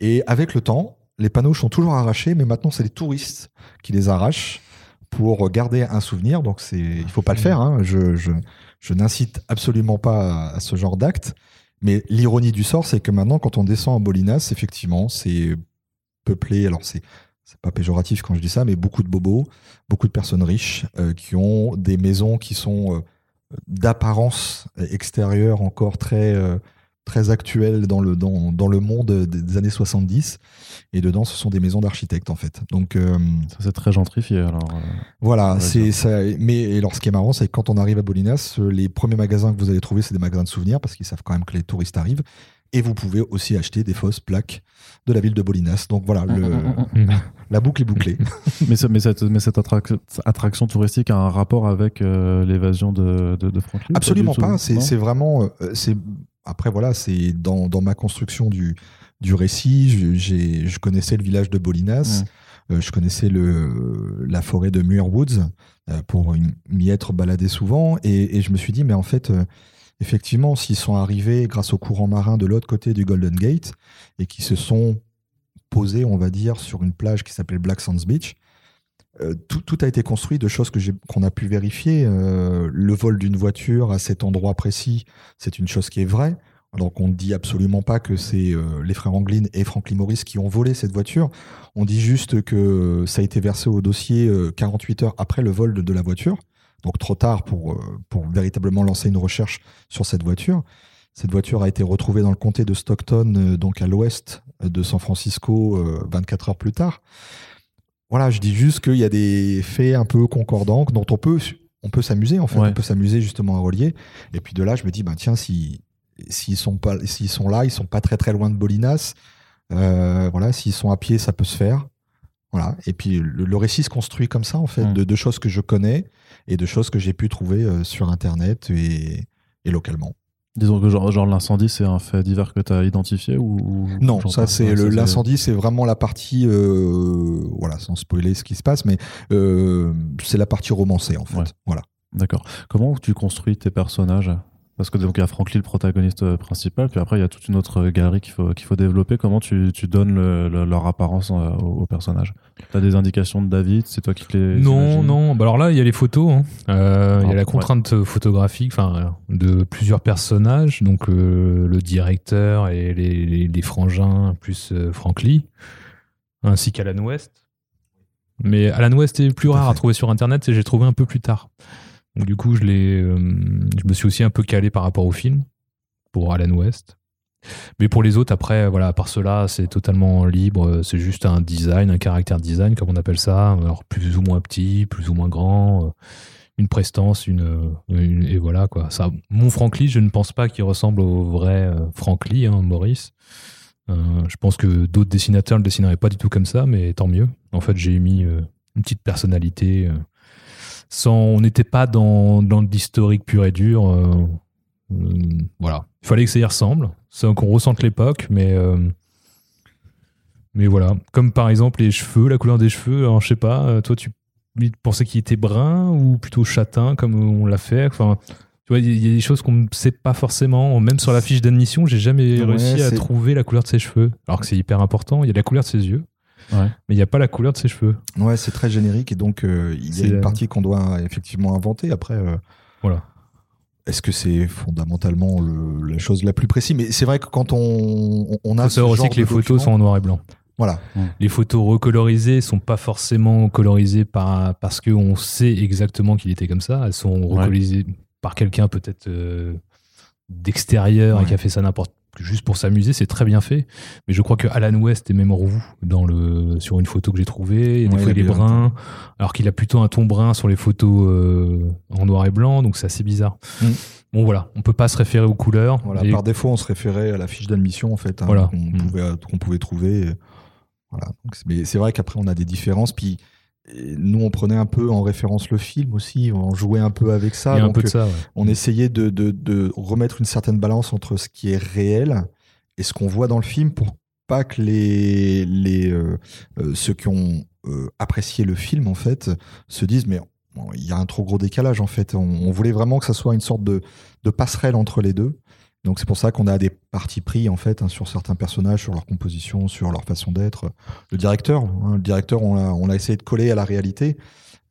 Et avec le temps les panneaux sont toujours arrachés mais maintenant c'est les touristes qui les arrachent pour garder un souvenir donc c'est il faut pas le faire hein. je, je, je n'incite absolument pas à, ce genre d'acte mais l'ironie du sort, c'est que maintenant, quand on descend à Bolinas, effectivement, c'est peuplé. Alors, c'est c'est pas péjoratif quand je dis ça, mais beaucoup de bobos, beaucoup de personnes riches euh, qui ont des maisons qui sont euh, d'apparence extérieure encore très euh, très actuelles dans le dans, dans le monde des années 70. Et dedans, ce sont des maisons d'architectes en fait. Donc euh,
Ça, c'est très gentrifié. Alors, euh,
voilà, c'est ça. Mais et alors, ce qui est marrant, c'est que quand on arrive à Bolinas, les premiers magasins que vous allez trouver, c'est des magasins de souvenirs parce qu'ils savent quand même que les touristes arrivent. Et vous pouvez aussi acheter des fausses plaques de la ville de Bolinas. Donc voilà, le- <laughs> la boucle est bouclée. <laughs>
mais, ce- mais cette, mais cette attrac- attraction touristique a un rapport avec euh, l'évasion de, de, de Franklin
Absolument pas. C'est vraiment. c'est après voilà, c'est dans, dans ma construction du du récit. je- j'ai- Je connaissais le village de Bolinas. Euh, je connaissais le la forêt de Muir Woods euh, pour m'y être baladé souvent. Et, et je me suis dit, mais en fait, euh, effectivement, s'ils sont arrivés grâce au courant marin de l'autre côté du Golden Gate et qui se sont posés, on va dire, sur une plage qui s'appelle Black Sands Beach. Euh, tout, a été construit de choses que qu'on a pu vérifier. Euh, le vol d'une voiture à cet endroit précis, c'est une chose qui est vraie. Donc on ne dit absolument pas que c'est euh, les frères Anglin et Franklin Morris qui ont volé cette voiture. On dit juste que ça a été versé au dossier euh, 48 heures après le vol de, de la voiture. Donc trop tard pour, pour véritablement lancer une recherche sur cette voiture. Cette voiture a été retrouvée dans le comté de Stockton, donc à l'ouest de San Francisco, euh, 24 heures plus tard. Voilà, je dis juste qu'il y a des faits un peu concordants dont on peut, on peut s'amuser en fait.
Ouais.
On peut s'amuser justement à relier. Et puis de là, je me dis, bah, tiens, si, s'ils sont, pas, s'ils sont là, ils sont pas très très loin de Bolinas. Euh, voilà, s'ils sont à pied, ça peut se faire. Voilà. Et puis le, le récit se construit comme ça en fait,
Mm.
de, de choses que je connais et de choses que j'ai pu trouver euh, sur Internet et, et localement.
Disons que genre, genre l'incendie, c'est un fait divers que tu as identifié ou, ou-
Non, ça c'est l'incendie, c'est vraiment la partie, euh, voilà, sans spoiler ce qui se passe, mais euh, c'est la partie romancée en fait.
Ouais.
Voilà.
D'accord. Comment tu construis tes personnages? Parce que donc il y a Franklin, le protagoniste euh, principal, puis après il y a toute une autre galerie qu'il faut, qu'il faut développer. Comment tu, tu donnes le- le- leur apparence euh, aux, aux personnages T'as des indications de David? C'est toi qui les
Non, non. Bah alors là, il y a les photos. hein. Euh, il y
Ah,
a la
ouais.
contrainte photographique, enfin, de plusieurs personnages. Donc euh, le directeur et les, les- les frangins plus euh, Frank Lee, ainsi qu'Alan West. Mais Alan West est plus rare à trouver sur Internet et j'ai trouvé un peu plus tard. Du coup, euh, je me suis aussi un peu calé par rapport au film pour Alan West. Mais pour les autres, après, voilà, à part cela, c'est totalement libre. C'est juste un design, un caractère design, comme on appelle ça. Alors, plus ou moins petit, plus ou moins grand, euh, une prestance, une, une- et voilà, quoi. Mon Frank Lee, je ne pense pas qu'il ressemble au vrai euh, Frank Lee, hein, Maurice. Euh, je pense que d'autres dessinateurs ne le dessineraient pas du tout comme ça, mais tant mieux. En fait, j'ai mis euh, une petite personnalité. euh, sans, on n'était pas dans, dans l'historique pur et dur. euh, euh, voilà. Il fallait que ça y ressemble, qu'on ressente l'époque, mais euh, mais voilà. Comme par exemple les cheveux, la couleur des cheveux. Alors, je sais pas, toi tu pensais qu'il était brun ou plutôt châtain comme on l'a fait. Enfin, tu vois, il y, a des choses qu'on ne sait pas forcément. Même sur la fiche d'admission, j'ai jamais
Ouais,
réussi à trouver la couleur de ses cheveux. Alors que c'est hyper important. Il y a la couleur de ses yeux,
Ouais.
mais il n'y a pas la couleur de ses cheveux.
Ouais, c'est très générique et donc euh, il y a une
euh,
partie qu'on doit effectivement inventer. Après, euh,
Voilà.
est-ce que c'est fondamentalement le- la chose la plus précise? Mais c'est vrai que quand on, on a
faut savoir aussi que les photos sont en noir et blanc.
voilà,
Les photos recolorisées sont pas forcément colorisées par, parce qu'on sait exactement qu'il était comme ça. Elles sont recolorisées par quelqu'un peut-être euh, d'extérieur et qui a fait ça n'importe juste pour s'amuser. C'est très bien fait. Mais je crois que Alan West est même roux dans le, sur une photo que j'ai trouvée. Et des
Ouais,
fois,
il
il est brun, alors qu'il a plutôt un ton brun sur les photos euh, en noir et blanc. Donc c'est assez bizarre.
Mm.
Bon, voilà. On peut pas se référer aux couleurs.
voilà.
Et-
Par défaut, on se référait à la fiche d'admission en fait, hein,
Voilà.
qu'on
Mm.
pouvait qu'on pouvait trouver. Voilà. Donc, mais c'est vrai qu'après on a des différences. Puis nous, on prenait un peu en référence le film aussi. On jouait un peu avec ça.
il y a un
donc,
peu de ça. ouais.
on essayait de, de- de remettre une certaine balance entre ce qui est réel et ce qu'on voit dans le film pour pas que les, les euh, euh, ceux qui ont euh, apprécié le film en fait se disent mais bon, il y a un trop gros décalage en fait. On, on voulait vraiment que ça soit une sorte de, de passerelle entre les deux. Donc c'est pour ça qu'on a des partis pris en fait hein, sur certains personnages, sur leur composition, sur leur façon d'être. Le directeur, hein, le directeur, on l'a, essayé de coller à la réalité,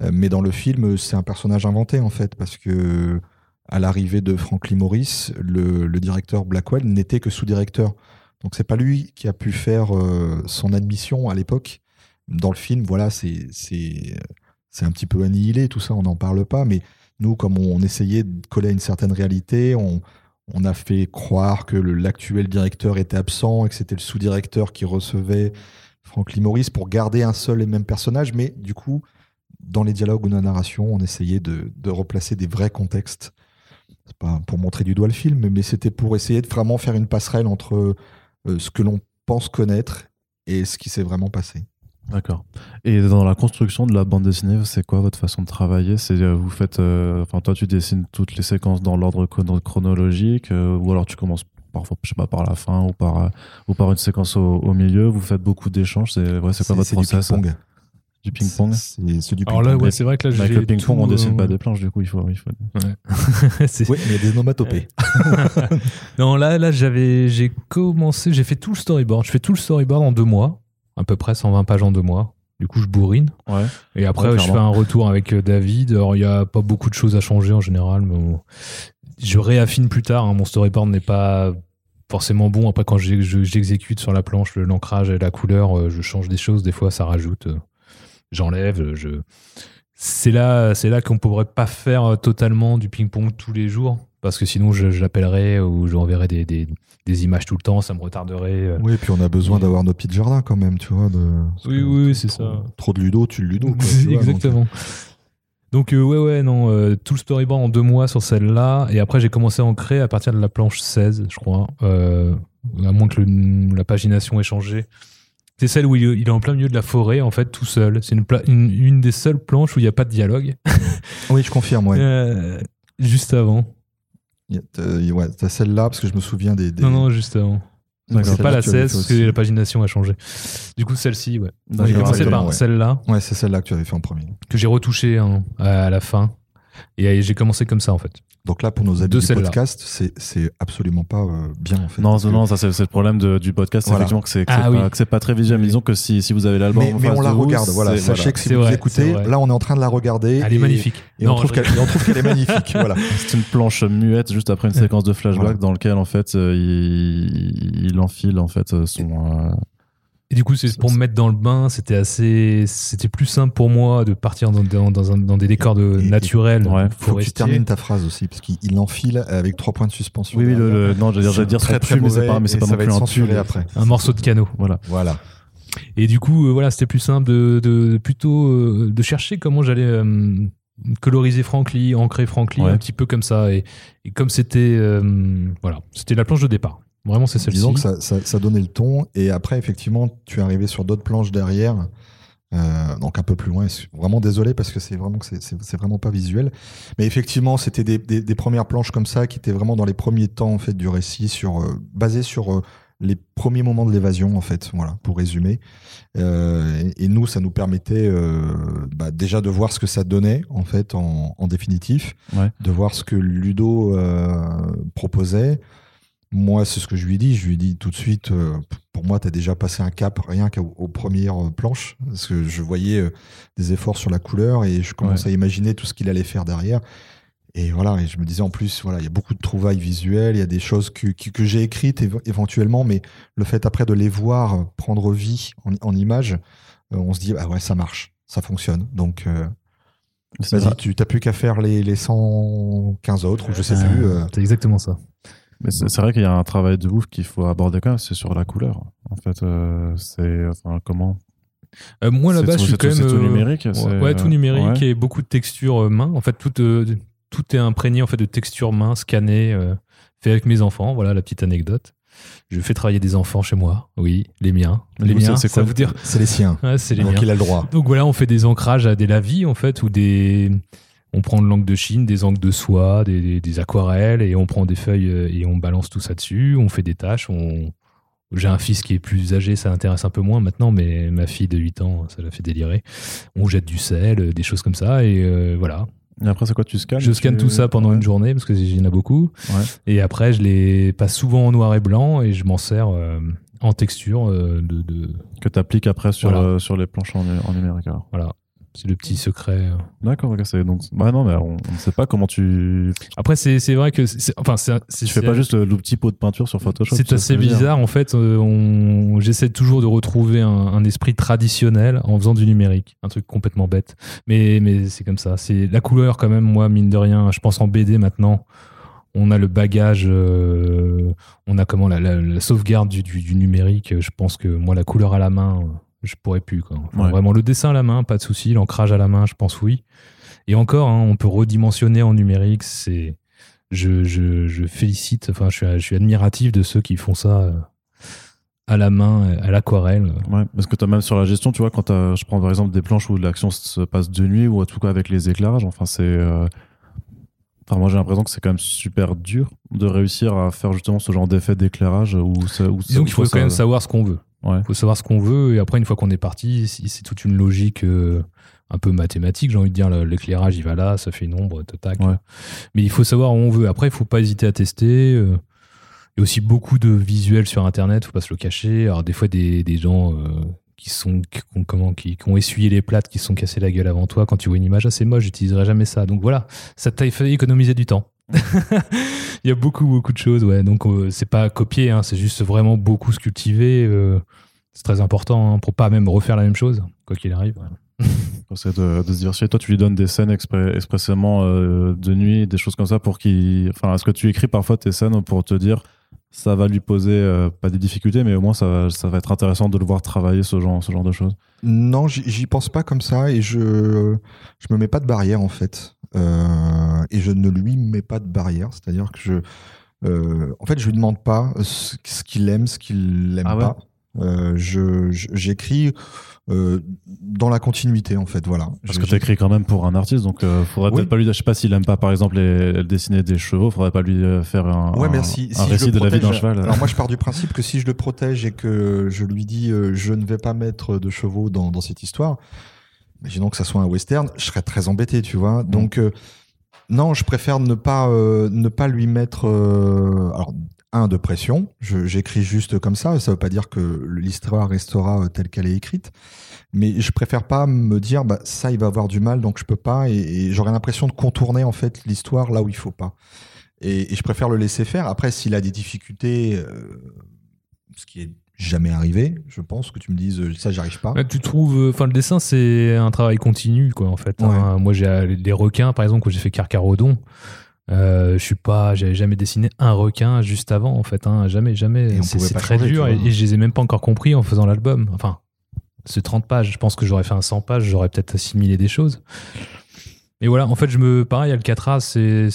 euh, mais dans le film, c'est un personnage inventé en fait parce que à l'arrivée de Franklin Morris, le, directeur Blackwell n'était que sous-directeur. Donc c'est pas lui qui a pu faire euh, son admission à l'époque. Dans le film, voilà, c'est c'est un petit peu annihilé tout ça, on n'en parle pas. Mais nous, comme on, essayait de coller à une certaine réalité, on on a fait croire que l'actuel directeur était absent et que c'était le sous-directeur qui recevait Franklin Morris pour garder un seul et même personnage. Mais du coup, dans les dialogues ou dans la narration, on essayait de, de replacer des vrais contextes. C'est pas pour montrer du doigt le film, mais c'était pour essayer de vraiment faire une passerelle entre euh, ce que l'on pense connaître et ce qui s'est vraiment passé.
D'accord. Et dans la construction de la bande dessinée, c'est quoi votre façon de travailler? C'est euh, vous faites, euh, enfin toi tu dessines toutes les séquences dans l'ordre chrono- chronologique, euh, ou alors tu commences parfois, je sais pas, par la fin ou par euh, ou par une séquence au, au milieu. Vous faites beaucoup d'échanges. C'est ouais, c'est quoi votre process?
ping-pong.
Du ping-pong?
C'est c'est du
Alors là,
ping-pong.
ouais, c'est vrai que là,
Avec
j'ai
le ping-pong, on dessine
euh,
pas des planches, du coup il faut, il faut. <laughs>
C'est-
Oui, mais il y a des onomatopées. <laughs>
Non, là, là j'avais, j'ai commencé, j'ai fait tout le storyboard. Je fais tout le storyboard en deux mois, à peu près 120 pages en deux mois. Du coup, je bourrine.
Ouais.
Et après,
Ouais,
je fais un retour avec euh, David. Alors, il n'y a pas beaucoup de choses à changer en général, mais je réaffine plus tard. hein. Mon storyboard n'est pas forcément bon. Après, quand j'exécute sur la planche l'ancrage et la couleur, euh, je change des choses. Des fois, ça rajoute. euh, J'enlève. Je... C'est là, c'est là qu'on pourrait pas faire totalement du ping-pong tous les jours. Parce que sinon, je, je l'appellerais ou j'enverrais des, des, des images tout le temps. Ça me retarderait. euh.
Oui, et puis on a besoin d'avoir nos petits jardins quand même, tu vois. De...
Oui, oui, c'est ça.
Trop de ludo, tu le ludo. quoi, tu <laughs> vois, donc,
Exactement. Donc, euh, ouais, ouais, non, euh, tout le storyboard en deux mois sur celle-là. Et après, j'ai commencé à en créer à partir de la planche 16, je crois. Euh, à moins que le- la pagination ait changé. C'est celle où il, il est en plein milieu de la forêt, en fait, tout seul. C'est une, une, une des seules planches où il n'y a pas de dialogue.
Oui, je confirme, ouais. <laughs>
Juste avant.
A- t'as- ouais, celle-là, parce que je me souviens des. des-
Non, non, juste avant.
Donc,
C'est pas la
tu avais
16
fait
parce que la pagination a changé. Du coup, celle-ci, ouais.
Oui,
J'ai commencé par celle-là,
Ouais, c'est celle-là que tu avais fait en premier.
que j'ai retouchée hein, à la fin. Et euh, j'ai commencé comme ça, en fait.
Donc là, pour nos amis
De
du podcast, c'est c'est absolument pas euh, bien en fait.
Non,
que-
non, ça c'est le problème de- du podcast,
Voilà.
effectivement que c'est que
Ah oui.
pas, très visuel. Mais disons que si, si vous avez l'album,
Mais, mais on la
vous,
regarde, voilà. Sachez que si vous
vrai,
écoutez, là on est en train de la regarder.
Elle est magnifique.
Et, on
Non,
trouve qu'elle et on trouve qu'elle est magnifique. voilà. <laughs>
C'est une planche muette juste après une séquence de flashback
Voilà.
dans lequel en fait euh, il, il enfile en fait euh, son.
Et du coup, c'est pour me mettre dans le bain, c'était assez, c'était plus simple pour moi de partir dans, dans, dans, un- dans des décors de
Et-
naturels,
Ouais.
Faut que tu termines ta phrase aussi, parce qu'il il enfile avec trois points de suspension.
Oui, oui, le, le- non, j'allais dire, dire
très, très
mais c'est pas, mais c'est pas
ça
non
va
plus
être
un
censuré après.
un morceau de canot.
Voilà.
Voilà.
Et du coup, euh, voilà, c'était plus simple de, de, de plutôt euh, de chercher comment j'allais euh, coloriser Franklin, ancrer Franklin,
Ouais.
un petit peu comme ça. Et, et comme c'était, euh, voilà, c'était la planche de départ. Vraiment, c'est celle-ci.
Disons que ça, ça, ça donnait le ton. Et après, effectivement, tu es arrivé sur d'autres planches derrière Euh, donc un peu plus loin. Vraiment désolé parce que c'est vraiment c'est- vraiment pas visuel. Mais effectivement, c'était des, des- des premières planches comme ça qui étaient vraiment dans les premiers temps en fait du récit, sur euh, basé sur euh, les premiers moments de l'évasion en fait. Voilà, pour résumer. Et, et nous, ça nous permettait bah, déjà de voir ce que ça donnait en fait en, en définitif,
Ouais.
de voir ce que Ludo proposait. Moi, c'est ce que je lui ai dit. Je lui ai dit tout de suite, euh, pour moi, tu as déjà passé un cap rien qu'aux aux premières euh, planches. Parce que je voyais euh, des efforts sur la couleur et je commençais à imaginer tout ce qu'il allait faire derrière. Et voilà, et je me disais en plus, voilà, il y a beaucoup de trouvailles visuelles, il y a des choses que, que, que j'ai écrites éve- éventuellement, mais le fait après de les voir prendre vie en, en images, euh, on se dit, ah ouais, ça marche, ça fonctionne. Donc, vas-y, tu n'as plus qu'à faire les, les 115 autres, ou je sais plus. euh,
C'est exactement ça.
Mais c'est vrai qu'il y a un travail de ouf qu'il faut aborder quand même, c'est sur la couleur. En fait, euh, c'est enfin comment
Euh, moi là-bas, je suis
c'est
quand
tout-
même.
c'est tout
euh,
numérique,
Ouais, ouais, tout numérique
ouais.
et beaucoup de textures euh, main. En fait, tout, euh, tout est imprégné en fait de textures main scannées, euh, fait avec mes enfants. Voilà la petite anecdote. Je fais travailler des enfants chez moi. Oui, les miens. Les
c'est-
miens,
c'est
ça
quoi
vous dire
C'est les siens.
Ouais, c'est les
Donc
miens.
il a le droit.
Donc voilà, on fait des ancrages à des lavis en fait, ou des. On prend de l'encre de Chine, des encres de soie, des, des- des aquarelles, et on prend des feuilles euh, et on balance tout ça dessus. On fait des tâches. On... J'ai un fils qui est plus âgé, ça l'intéresse un peu moins maintenant, mais ma fille de 8 ans, ça l'a fait délirer. On jette du sel, euh, des choses comme ça, et euh, voilà.
Et après, c'est quoi Tu scannes
Je scanne
tu-
tout ça pendant
Ouais.
une journée, parce qu'il y en a beaucoup.
Ouais.
Et après, je les passe souvent en noir et blanc, et je m'en sers euh, en texture euh, de, de-
que tu appliques après sur,
Voilà.
sur les planches en, en numérique. alors.
Voilà. C'est le petit secret. euh.
D'accord, ok, c'est donc. Bah non, mais on ne sait pas comment tu.
Après, c'est vrai que. Enfin,
Tu fais pas juste le, le petit pot de peinture sur Photoshop.
C'est assez bizarre. En fait, euh, on... j'essaie toujours de retrouver un, un esprit traditionnel en faisant du numérique. Un truc complètement bête. Mais, mais c'est comme ça. C'est la couleur, quand même, moi, mine de rien, je pense en BD maintenant. On a le bagage, euh, on a comment la, la- la sauvegarde du, du- du numérique. Je pense que moi, la couleur à la main, je pourrais plus. Quoi. Enfin,
Ouais.
Vraiment, le dessin à la main, pas de souci. L'ancrage à la main, je pense oui. Et encore, hein, on peut redimensionner en numérique. C'est, je, je, je félicite, enfin, je suis, je suis admiratif de ceux qui font ça euh, à la main, à l'aquarelle.
Ouais, parce que tu as même sur la gestion, tu vois, quand je prends par exemple des planches où l'action se passe de nuit ou en tout cas avec les éclairages, enfin c'est. euh, Enfin, moi j'ai l'impression que c'est quand même super dur de réussir à faire justement ce genre d'effet d'éclairage où ça. Où
Disons qu'il faut quand même savoir ce qu'on veut.
Ouais.
Il faut savoir ce qu'on veut, et après, une fois qu'on est parti, c'est toute une logique euh, un peu mathématique, j'ai envie de dire. L'éclairage, il va là, ça fait une ombre, tac.
Ouais.
Mais il faut savoir où on veut. Après, il faut pas hésiter à tester. euh, Il y a aussi beaucoup de visuels sur Internet, faut pas se le cacher. Alors, des fois, des, des gens euh, qui sont qui ont, comment, qui, qui ont essuyé les plates, qui sont cassés la gueule avant toi, quand tu vois une image assez moche, j'utiliserai jamais ça. Donc voilà, ça t'a fait économiser du temps. <laughs> Il y a beaucoup, beaucoup de choses, ouais. Donc, euh, c'est pas copier, hein, c'est juste vraiment beaucoup se cultiver. euh, c'est très important hein, pour pas même refaire la même chose, quoi qu'il arrive.
C'est de, de se diversifier. Toi, tu lui donnes des scènes expressément euh, de nuit, des choses comme ça pour qu'il. Enfin, est-ce que tu écris parfois tes scènes pour te dire ça va lui poser euh, pas des difficultés, mais au moins ça va, ça va être intéressant de le voir travailler ce genre, ce genre de choses.
Non, j'y pense pas comme ça et je je me mets pas de barrière en fait Euh, et je ne lui mets pas de barrière, c'est-à-dire que je euh, en fait je lui demande pas ce, ce qu'il aime, ce qu'il aime
Ah ouais?
pas. Euh, j'écris euh, dans la continuité en fait, voilà.
Parce que tu écris quand même pour un artiste, donc euh, faudrait
Oui.
peut-être pas lui. Je sais pas s'il aime pas, par exemple, les, dessiner des chevaux, faudrait pas lui euh, faire un,
Ouais, Si
récit de la vie d'un cheval.
Alors moi, je pars du principe que si je le protège et que je lui dis euh, je ne vais pas mettre de chevaux dans, dans cette histoire, imaginons que ça soit un western, je serais très embêté, tu vois.
Mm.
Donc non, je préfère ne pas ne pas lui mettre alors un de pression. J'écris juste comme ça. Ça veut pas dire que l'histoire restera euh, telle qu'elle est écrite. Mais je préfère pas me dire bah, ça il va avoir du mal donc je peux pas et, et j'aurais l'impression de contourner en fait l'histoire là où il faut pas. Et, et je préfère le laisser faire. Après, s'il a des difficultés, euh, ce qui est jamais arrivé, je pense que tu me dises ça, j'arrive pas.
Ouais, tu trouves, euh, enfin le dessin c'est un travail continu quoi en fait.
Ouais.
hein. Moi j'ai des requins par exemple quand j'ai fait Carcarodon, euh, je suis pas, j'avais jamais dessiné un requin juste avant en fait, hein. jamais, jamais.
on
C'est très
changer,
dur et, et je les ai même pas encore compris en faisant l'album. Enfin, c'est 30 pages. Je pense que j'aurais fait un 100 pages, j'aurais peut-être assimilé des choses. Mais voilà, en fait je me, pareil Alcatraz c'est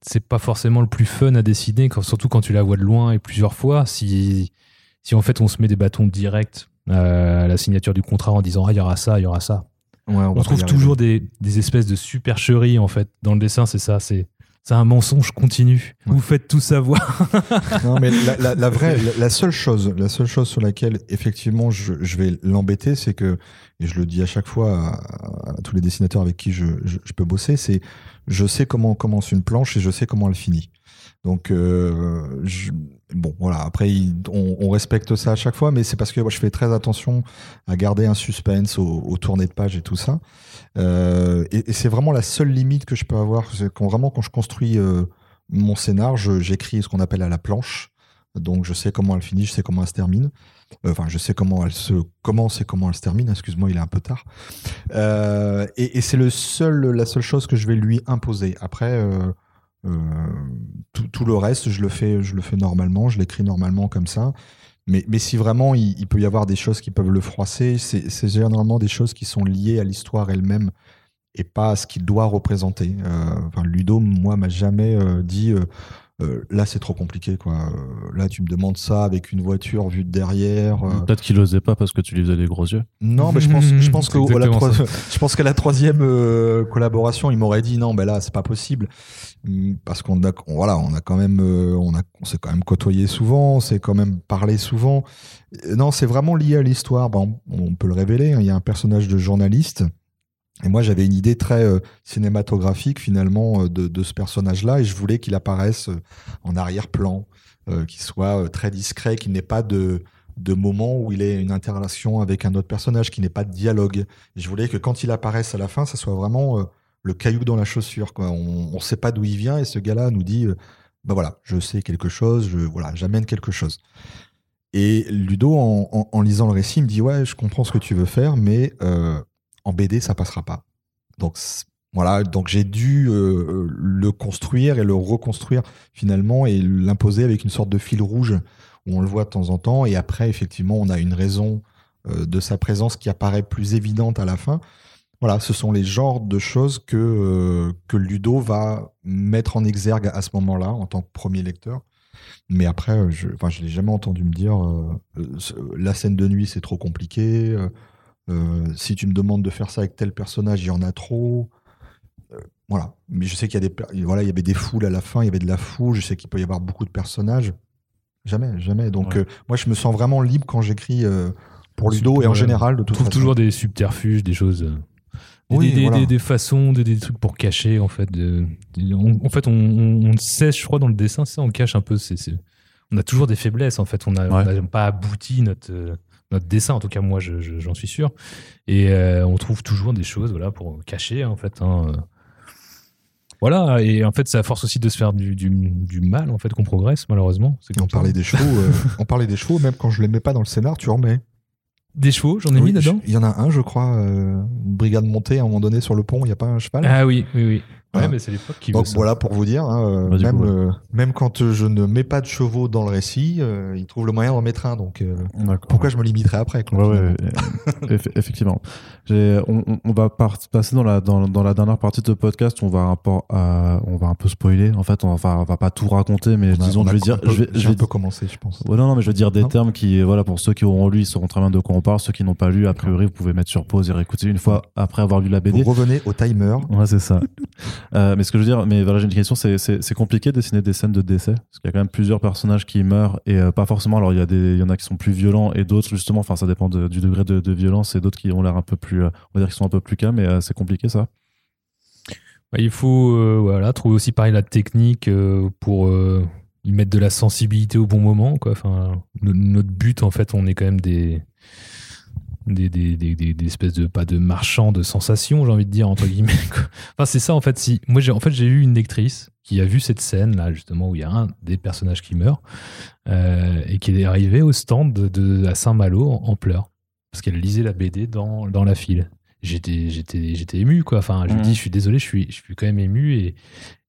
c'est pas forcément le plus fun à dessiner, quand- surtout quand tu la vois de loin et plusieurs fois. Si si en fait on se met des bâtons directs euh, à la signature du contrat en disant ah il y aura ça, il y aura ça.
Ouais,
On,
va
trouve toujours des, des espèces de supercheries en fait dans le dessin. C'est ça, c'est c'est un mensonge continu.
Ouais.
Vous faites tout savoir. <laughs>
Non, mais la, la- la vraie, la, la seule chose, la seule chose sur laquelle effectivement je, je vais l'embêter, c'est que, et je le dis à chaque fois à, à tous les dessinateurs avec qui je, je, je peux bosser, c'est je sais comment on commence une planche et je sais comment elle finit. Donc, euh, je- bon, voilà. Après, on, respecte ça à chaque fois, mais c'est parce que moi, je fais très attention à garder un suspense au, au tourné de page et tout ça. Euh, et c'est vraiment la seule limite que je peux avoir. C'est quand vraiment quand je construis euh, mon scénar, j'écris ce qu'on appelle à la planche. Donc, je sais comment elle finit, je sais comment elle se termine. Euh, Enfin, je sais comment elle se commence et comment elle se termine. Excuse-moi, il est un peu tard. Et et c'est seul, la seule chose que je vais lui imposer. Après, tout, tout le reste, je le fais, je le fais normalement, je l'écris normalement comme ça. Mais, mais si vraiment il, peut y avoir des choses qui peuvent le froisser, c'est généralement des choses qui sont liées à l'histoire elle-même et pas à ce qu'il doit représenter. Euh, enfin, Ludo, moi, m'a jamais euh, dit euh, euh, là c'est trop compliqué quoi. Euh, là tu me demandes ça avec une voiture vue de derrière. euh,
Peut-être qu'il osait pas parce que tu lui faisais des gros yeux.
non, mais je pense, je pense <laughs> que la <laughs> je pense qu'à la troisième collaboration, il m'aurait dit non, ben là, c'est pas possible, Hum, parce qu'on a, on- voilà, on a quand même, on a, on s'est quand même côtoyé souvent, on s'est quand même parlé souvent. Non, c'est vraiment lié à l'histoire. On peut le révéler. hein, Il y a un personnage de journaliste. Et moi, j'avais une idée très euh, cinématographique finalement euh, de, ce personnage-là, et je voulais qu'il apparaisse euh, en arrière-plan, qu'il soit très discret, qu'il n'ait pas de, de moment où il ait une interaction avec un autre personnage, qui n'ait pas de dialogue. Je voulais que quand il apparaisse à la fin, ça soit vraiment le caillou dans la chaussure. On ne sait pas d'où il vient, et ce gars-là nous dit, bah voilà, je sais quelque chose, je, voilà, j'amène quelque chose. Et Ludo, en, lisant le récit, me dit, ouais, je comprends ce que tu veux faire, mais en BD, ça passera pas. Donc voilà, donc j'ai dû euh, le construire et le reconstruire finalement et l'imposer avec une sorte de fil rouge où on le voit de temps en temps. Et après, effectivement, on a une raison euh, de sa présence qui apparaît plus évidente à la fin. Voilà, ce sont les genres de choses que, euh, que Ludo va mettre en exergue à ce moment-là en tant que premier lecteur. Mais après, euh, je ne l'ai jamais entendu me dire euh, euh, la scène de nuit, c'est trop compliqué. Euh, si tu me demandes de faire ça avec tel personnage, il y en a trop. Euh, voilà. Mais je sais qu'il y, a des voilà, il y avait des foules à la fin, il y avait de la foule. Je sais qu'il peut y avoir beaucoup de personnages. Jamais, jamais. Donc,
Ouais.
euh, moi, je me sens vraiment libre quand j'écris euh, pour Ludo et en général, de toute
trouve
façon.
toujours des subterfuges, des choses. Des,
Oui,
des,
voilà.
des- des façons, des, des trucs pour cacher, en fait. de- de- on- en fait, on, on, on le sait, je crois, dans le dessin, ça, on cache un peu. c'est c'est- on a toujours des faiblesses, en fait. On n'a
Ouais.
pas abouti notre, euh, notre dessin, en tout cas, moi, je- je- j'en suis sûr. Et euh, on trouve toujours des choses voilà, pour cacher, en fait. hein, euh. Voilà, et en fait, à force aussi de se faire du, du, du mal, en fait, qu'on progresse, malheureusement.
On
ça.
parlait des chevaux, euh, on parlait des chevaux, même quand je les mets pas dans le scénar, tu en mets.
Des chevaux, j'en ai mis dedans?
Il y en a un, je crois, euh, une brigade montée à un moment donné sur le pont, il n'y a pas un cheval?
Ah oui, oui, oui. Ouais,
Voilà.
mais c'est l'époque qui veut
Donc
ça.
voilà pour vous dire, hein, euh,
Bah,
même,
coup, ouais.
euh, même quand euh, je ne mets pas de chevaux dans le récit, euh, ils trouvent le moyen d'en mettre un. Donc euh, pourquoi je me limiterais après quoi,
Ouais, ouais,
finalement
eff- effectivement. On, va passer dans la, dans, dans la dernière partie de ce podcast. On va, un peu, euh, on va un peu spoiler. En fait, on va, on va pas tout raconter, mais
On a-
disons,
on a
je vais dire,
peu-
je vais,
un peu commencé, je pense.
Ouais, non, non, mais je veux dire des
Non.
termes qui, voilà, pour ceux qui auront lu, ils sauront très bien de quoi on parle. Ceux qui n'ont pas lu, a priori, vous pouvez mettre sur pause et réécouter une fois après avoir lu la BD.
Vous revenez au timer.
Ouais, c'est ça. <laughs> Euh, mais ce que je veux dire, mais voilà, j'ai une question, c'est, compliqué de dessiner des scènes de décès Parce qu'il y a quand même plusieurs personnages qui meurent et euh, pas forcément. Alors, il y, y en a qui sont plus violents et d'autres, justement, enfin, ça dépend du degré de, violence et d'autres qui ont l'air un peu plus, euh, on va dire, qui sont un peu plus calmes, mais c'est compliqué ça.
Ouais, il faut voilà, trouver aussi pareil la technique pour y mettre de la sensibilité au bon moment. Enfin, no- notre but, en fait, on est quand même des, des, des, des, des- espèces de pas de marchands de sensations, j'ai envie de dire entre guillemets. quoi. Enfin, c'est ça en fait. Si moi, j'ai en fait, j'ai eu une lectrice qui a vu cette scène là justement où il y a un des personnages qui meurt euh, et qui est arrivée au stand de, de- à Saint-Malo en, en pleurs parce qu'elle lisait la BD dans, dans la file. J'étais j'étais j'étais ému quoi. Enfin, je lui
Mhm.
dis, je suis désolé, je suis je suis quand même ému et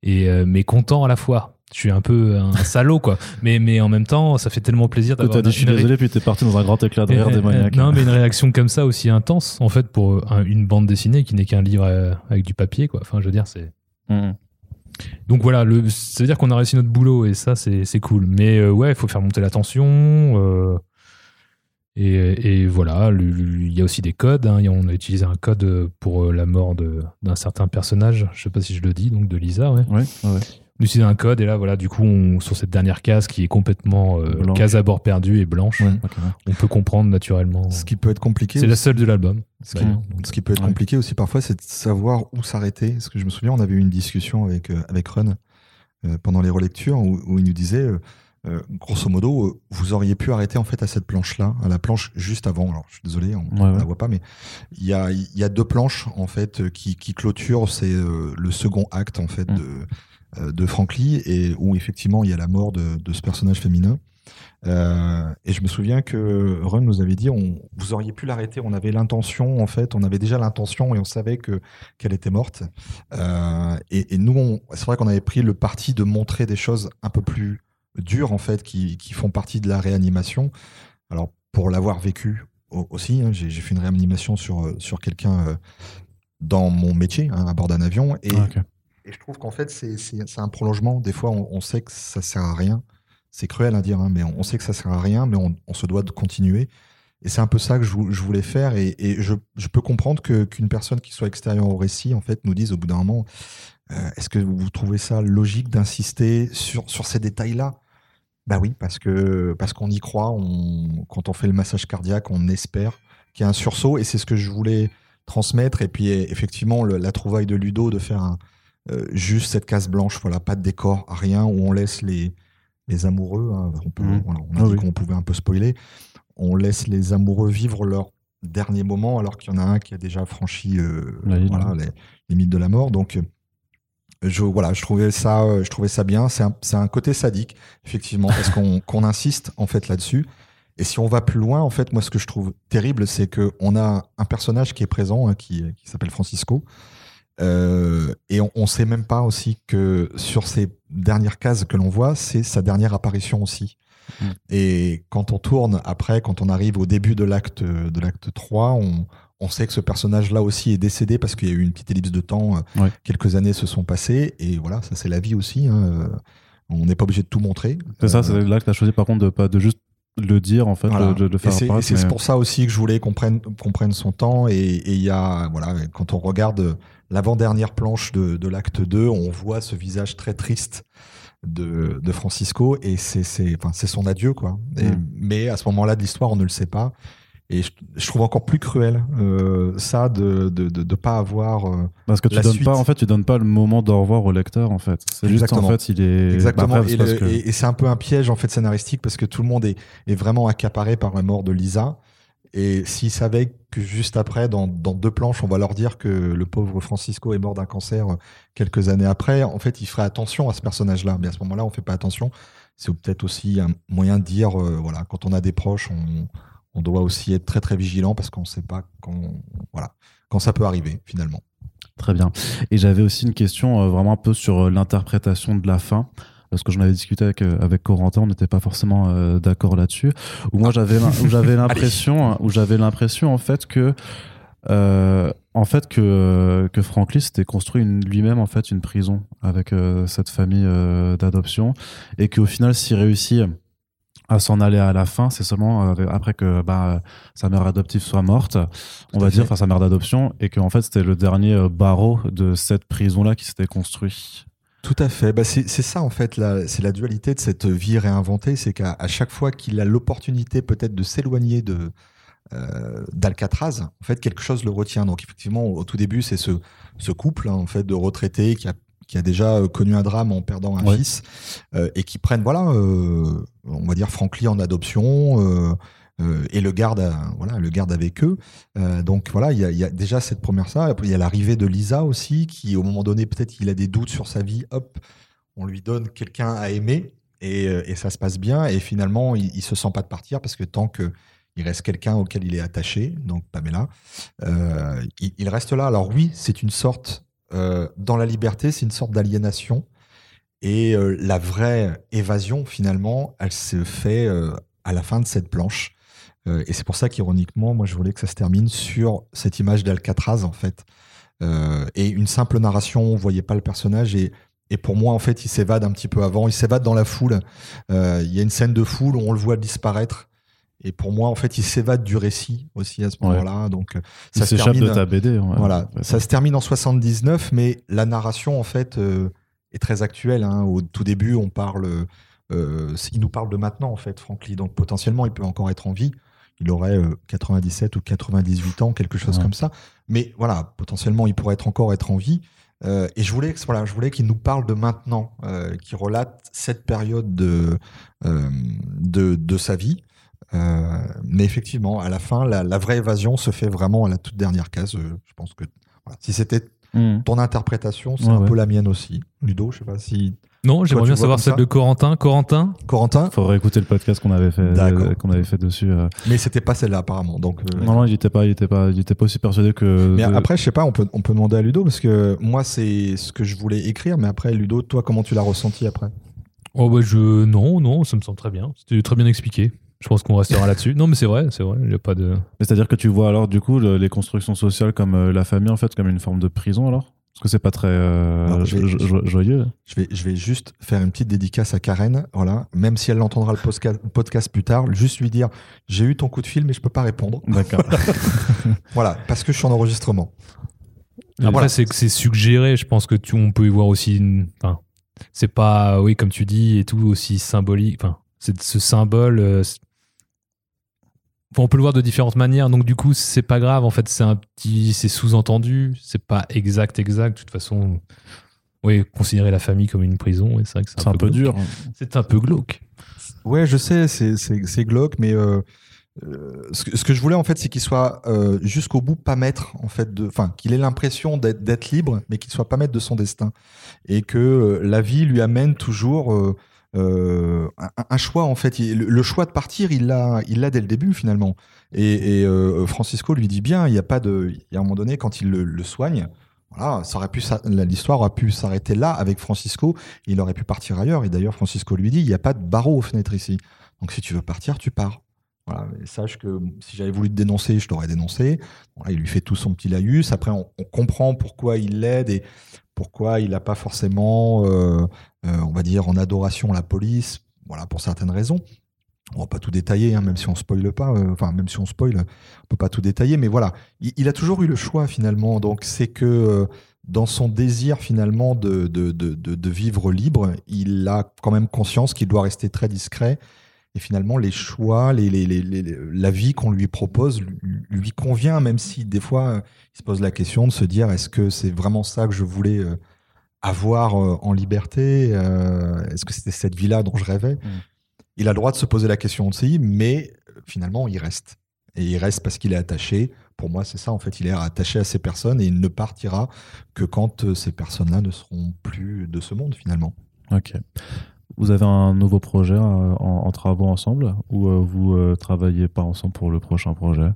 et euh, mais content à la fois. Je suis un peu un <laughs> salaud quoi. Mais mais en même temps, ça fait tellement plaisir d'avoir
t'as dit,
une-
je suis désolé, puis t'es parti dans un grand éclat de rire démoniaque.
non, mais une réaction comme ça aussi intense, en fait, pour un- une bande dessinée qui n'est qu'un livre euh, avec du papier, quoi. Enfin, je veux dire, c'est.
Mhm.
Donc voilà, le, ça veut dire qu'on a réussi notre boulot et ça, c'est c'est cool. Mais euh, ouais, il faut faire monter la tension. euh, Et, et voilà, il y a aussi des codes. hein. On a utilisé un code pour la mort de- d'un certain personnage. Je sais pas si je le dis, donc de Lisa. Ouais.
Ouais, ouais,
utilise un code et là, voilà, du coup, on- sur cette dernière case qui est complètement euh, case à bord perdu et blanche,
Ouais.
On peut comprendre naturellement.
Ce qui peut être compliqué.
C'est la seule de l'album.
Ce qui, ce qui peut être
Ouais.
compliqué aussi parfois, c'est de savoir où s'arrêter. Parce que je me souviens, on avait eu une discussion avec, euh, avec Run euh, pendant les relectures où, où il nous disait, euh, grosso modo, euh, vous auriez pu arrêter en fait à cette planche-là, à la planche juste avant. Alors, je suis désolé, on
Ouais,
ne
ouais.
la voit pas, mais il y a, il y a deux planches en fait qui, qui clôturent. C'est euh, le second acte en fait
Mm.
de, de Frank et où effectivement il y a la mort de, ce personnage féminin. Euh, et je me souviens que Run nous avait dit, on, vous auriez pu l'arrêter. On avait l'intention, en fait, on avait déjà l'intention et on savait que qu'elle était morte. Euh, et, nous, c'est vrai qu'on avait pris le parti de montrer des choses un peu plus dures, en fait, qui, qui font partie de la réanimation. Alors, pour l'avoir vécu au- aussi, hein, j'ai fait une réanimation sur euh, sur quelqu'un euh, dans mon métier, hein, à bord d'un avion,
Ah.
Et je trouve qu'en fait, c'est- un prolongement. Des fois, on, sait que ça sert à rien. C'est cruel à dire, hein, mais on, sait que ça sert à rien, mais on, se doit de continuer. Et c'est un peu ça que je, vou- je voulais faire. Et, je, je peux comprendre qu'une personne qui soit extérieure au récit, en fait, nous dise au bout d'un moment, euh, est-ce que vous trouvez ça logique d'insister sur, sur ces détails-là? Bah oui, parce que parce qu'on y croit. Quand on fait le massage cardiaque, on espère qu'il y a un sursaut. Et c'est ce que je voulais transmettre. Et puis effectivement, la trouvaille de Ludo de faire un, euh, juste cette case blanche, voilà, pas de décor, rien, où on laisse les, les amoureux, hein, on, peut,
Mhm.
voilà, on a
Ah
dit
oui.
qu'on pouvait un peu spoiler, on laisse les amoureux vivre leur dernier moment, alors qu'il y en a un qui a déjà franchi euh,
La
voilà, les limites de la mort. Donc, euh, je, voilà, je trouvais ça, je trouvais ça bien. C'est un, un côté sadique, effectivement, parce qu'on <laughs> qu'on insiste en fait là-dessus. Et si on va plus loin, en fait, moi, ce que je trouve terrible, c'est que on a un personnage qui est présent, hein, qui, qui s'appelle Francisco, euh, et on, on sait même pas aussi que sur ces dernières cases que l'on voit, c'est sa dernière apparition aussi.
Mm.
Et quand on tourne après, quand on arrive au début de l'acte de l'acte 3, on, on sait que ce personnage-là aussi est décédé parce qu'il y a eu une petite ellipse de temps. euh,
Ouais.
Quelques années se sont passées et voilà, ça c'est la vie aussi. hein, euh, On n'est pas obligé de tout montrer.
C'est ça, c'est là que tu as choisi par contre de pas de juste le dire en fait,
voilà.
de, de faire
c'est-
mais-
pour ça aussi que je voulais qu'on prenne, qu'on prenne son temps. Et il y a, voilà, quand on regarde l'avant-dernière planche de, de l'acte 2, on voit ce visage très triste de, de Francisco et c'est c'est enfin, c'est son adieu. quoi. Et-
Mm.
Mais à ce moment-là de l'histoire, on ne le sait pas. Et je, je trouve encore plus cruel euh, ça de de, de, de pas avoir. euh,
Parce que tu
la
donnes
suite.
pas, en fait, tu donnes pas le moment d'au revoir au lecteur, en fait. C'est juste, en fait, il est.
Exactement.
Bah, c'est que-
et c'est un peu un piège en fait scénaristique parce que tout le monde est, est vraiment accaparé par la mort de Lisa. Et s'ils savaient que juste après, dans, dans deux planches, on va leur dire que le pauvre Francisco est mort d'un cancer euh, quelques années après, en fait, ils feraient attention à ce personnage-là. Mais à ce moment-là, on fait pas attention. C'est peut-être aussi un moyen de dire, euh, voilà, quand on a des proches, on, doit aussi être très très vigilant parce qu'on ne sait pas quand, voilà, quand ça peut arriver finalement.
Très bien. Et j'avais aussi une question euh, vraiment un peu sur l'interprétation de la fin. Parce que j'en avais discuté avec, euh, avec Corentin, on n'était pas forcément euh, d'accord là-dessus. Où moi j'avais j'avais <laughs> l'impression, où j'avais l'impression en fait que euh, en fait que que Franklin s'était construit lui-même en fait une prison avec euh, cette famille euh, d'adoption et qu'au final s'il réussit à s'en aller à la fin, c'est seulement euh, après que bah, sa mère adoptive soit morte, on va dire, enfin sa mère d'adoption, et qu'en fait c'était le dernier euh, barreau de cette prison-là qui s'était construit.
Tout à fait. Bah, c'est ça en fait, c'est la dualité de cette vie réinventée, c'est qu'à à chaque fois qu'il a l'opportunité peut-être de s'éloigner de euh, d'Alcatraz, en fait quelque chose le retient. Donc effectivement, au tout début, c'est ce, ce couple hein, en fait de retraités qui a qui a déjà euh, connu un drame en perdant un
Ouais.
fils euh, et qui prennent voilà, euh, on va dire Franklin en adoption. Euh, euh, et le garde, à- voilà, le garde avec eux. Euh, donc voilà, il y a, déjà cette première ça. Après, il y a l'arrivée de Lisa aussi, qui au moment donné peut-être il a des doutes sur sa vie. Hop, on lui donne quelqu'un à aimer et, euh, ça se passe bien. Et finalement, il, il se sent pas de partir parce que tant que il reste quelqu'un auquel il est attaché, donc Pamela, euh, il, reste là. Alors oui, c'est une sorte euh, dans la liberté, c'est une sorte d'aliénation. Et euh, la vraie évasion, finalement, elle se fait euh, à la fin de cette planche. Euh, et c'est pour ça qu'ironiquement, moi, je voulais que ça se termine sur cette image d'Alcatraz, en fait. Euh, et une simple narration, on voyait pas le personnage. Et, et pour moi, en fait, il s'évade un petit peu avant. Il s'évade dans la foule. Euh, Il y a une scène de foule où on le voit disparaître. Et pour moi, en fait, il s'évade du récit aussi à ce
Ouais.
moment-là. Donc, euh,
Il
ça se termine.
de ta BD. ouais.
Voilà,
Ouais.
ça se termine en 79, mais la narration, en fait, euh, est très actuelle. hein. Au tout début, on parle, il nous parle de maintenant, en fait, Frank Lee. Donc, potentiellement, il peut encore être en vie. Il aurait euh, 97 ou 98 ans, quelque chose
Ouais.
comme ça. Mais voilà, potentiellement, il pourrait être encore être en vie. Euh, et je voulais, voilà, je voulais qu'il nous parle de maintenant, euh, qu'il relate cette période de, euh, de, de sa vie. Euh, mais effectivement, à la fin, la, la vraie évasion se fait vraiment à la toute dernière case. Euh, je pense que voilà. si c'était
Mhm.
ton interprétation, c'est
Ouais,
un
ouais.
peu la mienne aussi. Ludo, je sais pas si
Non, j'aimerais bien savoir celle de Corentin. Corentin
Corentin,
Faudrait écouter le podcast qu'on avait fait,
D'accord.
qu'on avait fait dessus. euh.
mais c'était pas celle-là apparemment. Donc, euh,
Non, non, il était pas, il était pas, il était pas aussi persuadé que.
Mais
de-
après, je sais pas, on peut, on peut demander à Ludo parce que moi, c'est ce que je voulais écrire. Mais après, Ludo, toi, comment tu l'as ressenti après?
Oh bah je non non ça me semble très bien c'était très bien expliqué je pense qu'on restera là-dessus non mais c'est vrai c'est vrai il y a pas de
Mais C'est-à-dire que tu vois alors du coup le- les constructions sociales comme euh, la famille en fait comme une forme de prison alors? Parce que c'est pas très euh,
Alors, je vais-
jo- jo- joyeux.
je vais, je vais juste faire une petite dédicace à Karen. Voilà, même si elle entendra le podcast, podcast plus tard, juste lui dire j'ai eu ton coup de fil, mais je peux pas répondre.
D'accord. <laughs>
Voilà, parce que je suis en enregistrement.
Après,
voilà.
c'est que c'est suggéré. Je pense que tu, on peut y voir aussi. Une, enfin, c'est pas, oui, comme tu dis, et tout aussi symbolique. Enfin, c'est ce symbole. On peut le voir de différentes manières. Donc, du coup, c'est pas grave. En fait, c'est un petit, c'est sous-entendu. C'est pas exact, exact. De toute façon, oui, considérer la famille comme une prison. c'est vrai que c'est
un peu
glauque.
dur.
C'est un peu glauque.
Ouais, je sais, c'est- glauque, mais euh, euh, ce, que, ce que je voulais en fait, c'est qu'il soit euh, jusqu'au bout pas maître en fait de, enfin, qu'il ait l'impression d'être libre, mais qu'il soit pas maître de son destin, et que euh, la vie lui amène toujours euh, un, choix en fait. Le, choix de partir, il l'a, il l'a dès le début finalement. Et, euh, Francisco lui dit bien, il y a pas de, il y a un moment donné quand il le, le soigne. Voilà, ça aurait pu, l'histoire aurait pu s'arrêter là avec Francisco. Il aurait pu partir ailleurs. Et d'ailleurs, Francisco lui dit, il n'y a pas de barreau aux fenêtres ici. Donc si tu veux partir, tu pars. Sache que si j'avais voulu te dénoncer, je t'aurais dénoncé. Il lui fait tout son petit laïus. Après, on, comprend pourquoi il l'aide et pourquoi il n'a pas forcément, euh, euh, on va dire, en adoration la police. Voilà, pour certaines raisons. On va pas tout détailler, hein, même si on spoile pas. euh, Enfin, même si on spoil, on peut pas tout détailler. Mais voilà, il, a toujours eu le choix finalement. Donc c'est que dans son désir finalement de vivre libre, il a quand même conscience qu'il doit rester très discret. Et finalement, les choix, les, les, les, les- la vie qu'on lui propose lui, lui convient, même si des fois, euh, il se pose la question de se dire est-ce que c'est vraiment ça que je voulais euh, avoir euh, en liberté Est-ce que c'était cette vie-là dont je rêvais? Il a le droit de se poser la question aussi, mais finalement, il reste. Et il reste parce qu'il est attaché. Pour moi, c'est ça, en fait. Il est attaché à ces personnes et il ne partira que quand ces personnes-là ne seront plus de ce monde, finalement.
Ok. Vous avez un nouveau projet euh, en, en travaux ensemble ou euh, vous euh, travaillez pas ensemble pour le prochain projet?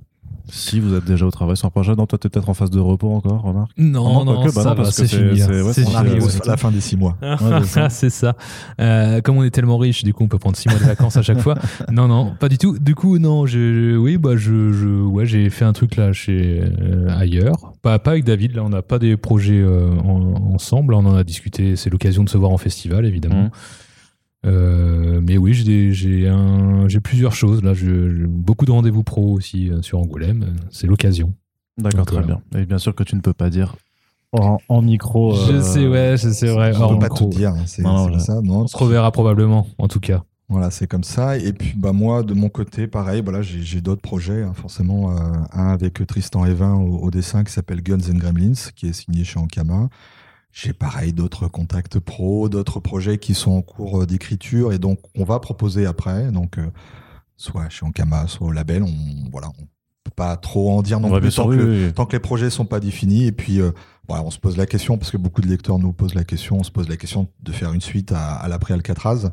Si vous êtes déjà au travail sur un projet, non, toi t'es peut-être en phase de repos encore, remarque
Non,
non,
non,
quoique, bah
ça
non,
va,
parce que
c'est fini.
c'est- ouais,
C'est
On
arrive
à la fin des six mois. <laughs>
Ouais, c'est ça. <laughs>
c'est ça. Euh, comme on est tellement riche, du coup, on peut prendre six mois de vacances à chaque fois. <laughs> Non, non, pas du tout. Du coup, non, je, oui, bah, je, je, ouais, j'ai fait un truc là chez euh, ailleurs. Pas, pas avec David. Là, on n'a pas des projets euh, en- ensemble. On en a discuté. C'est l'occasion de se voir en festival, évidemment.
Mhm.
Euh, mais oui, j'ai plusieurs choses là. J'ai beaucoup de rendez-vous pro aussi euh, sur Angoulême. C'est l'occasion.
D'accord, très
voilà.
bien. Et bien sûr que tu ne peux pas dire en, en micro.
Je
euh,
sais, ouais, je sais, vrai. Hors
ne peux pas
micro.
tout dire. hein, C'est c'est
voilà.
ça. Non,
On se reverra probablement, en tout cas.
Voilà, c'est comme ça. Et puis, bah, moi, de mon côté, pareil, voilà, j'ai j'ai d'autres projets, hein, forcément. euh, un avec Tristan Evin au, au dessin qui s'appelle Guns and Gremlins, qui est signé chez Ankama. J'ai pareil d'autres contacts pro, d'autres projets qui sont en cours euh, d'écriture et donc on va proposer après. Donc, euh, soit chez Ankama, soit au label. On, voilà, on peut pas trop en dire non
Ouais,
plus tant,
oui,
que,
oui, oui.
tant que les projets sont pas définis. Et puis, euh, voilà, on se pose la question parce que beaucoup de lecteurs nous posent la question. On se pose la question de faire une suite à, à l'après Alcatraz.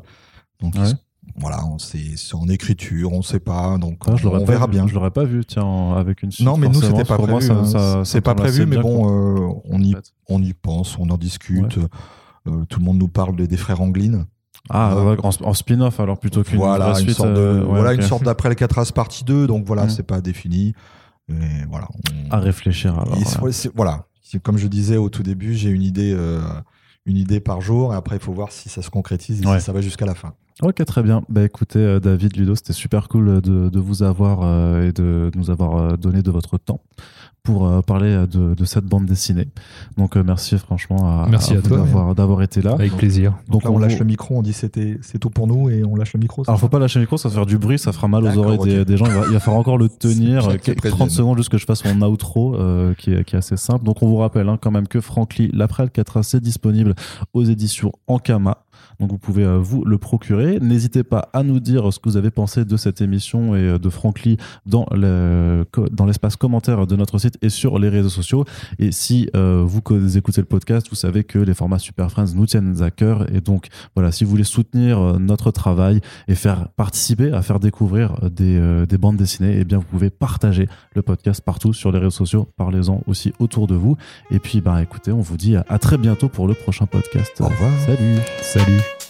Donc,
Ouais.
ils- voilà, c'est en écriture, on ne sait pas. Donc,
Ah, je
on, verra
vu.
bien.
Je l'aurais pas vu, tiens, en- avec une suite.
Non, mais nous, c'était pas prévu. hein. c'est pas prévu, mais bon, euh, on, y, on y pense, on en discute. Euh, tout le monde nous parle des, des frères Anglin.
Ah,
ouais,
en, en spin-off alors plutôt qu'une
Voilà, une sorte de,
euh, ouais,
voilà
ok.
une sorte d'après Alcatraz partie 2. Donc voilà,
Mm.
c'est pas défini. Mais voilà. on-
À réfléchir alors.
il
voilà.
Comme je disais au tout début, j'ai une idée, euh, une idée par jour. Et après, il faut voir si ça se concrétise et
Ouais.
si ça va jusqu'à la fin.
Ok, très bien. Bah écoutez, euh, David, Ludo, c'était super cool de, de vous avoir euh, et de nous avoir euh, donné de votre temps pour euh, parler de, de cette bande dessinée. Donc euh, merci franchement à,
Merci à toi,
d'avoir, d'avoir été là.
Avec plaisir.
Donc, là, on, lâche le micro, on dit c'était c'est tout pour nous et on lâche le micro. c'est
Alors faut pas lâcher le micro, ça va faire du bruit, ça fera mal aux oreilles des, gens. Il va, il va falloir encore le <laughs> tenir
C'est bien
euh,
qu'ils
quelques- 30
préviennent.
secondes juste que je fasse mon outro euh, qui, est, qui est assez simple. Donc on vous rappelle hein, quand même que Frankly, l'après Alcatraz, est disponible aux éditions Ankama. Donc vous pouvez euh, vous le procurer. N'hésitez pas à nous dire ce que vous avez pensé de cette émission et euh, de Frankly dans le dans l'espace commentaire de notre site et sur les réseaux sociaux. Et si euh, vous co- écoutez le podcast, vous savez que les formats Super Friends nous tiennent à cœur. Et donc voilà, si vous voulez soutenir notre travail et faire participer, à faire découvrir des, euh, des bandes dessinées, eh bien vous pouvez partager le podcast partout sur les réseaux sociaux. Parlez-en aussi autour de vous. Et puis bah écoutez, on vous dit à, à très bientôt pour le prochain podcast.
Au revoir.
Salut.
Salut.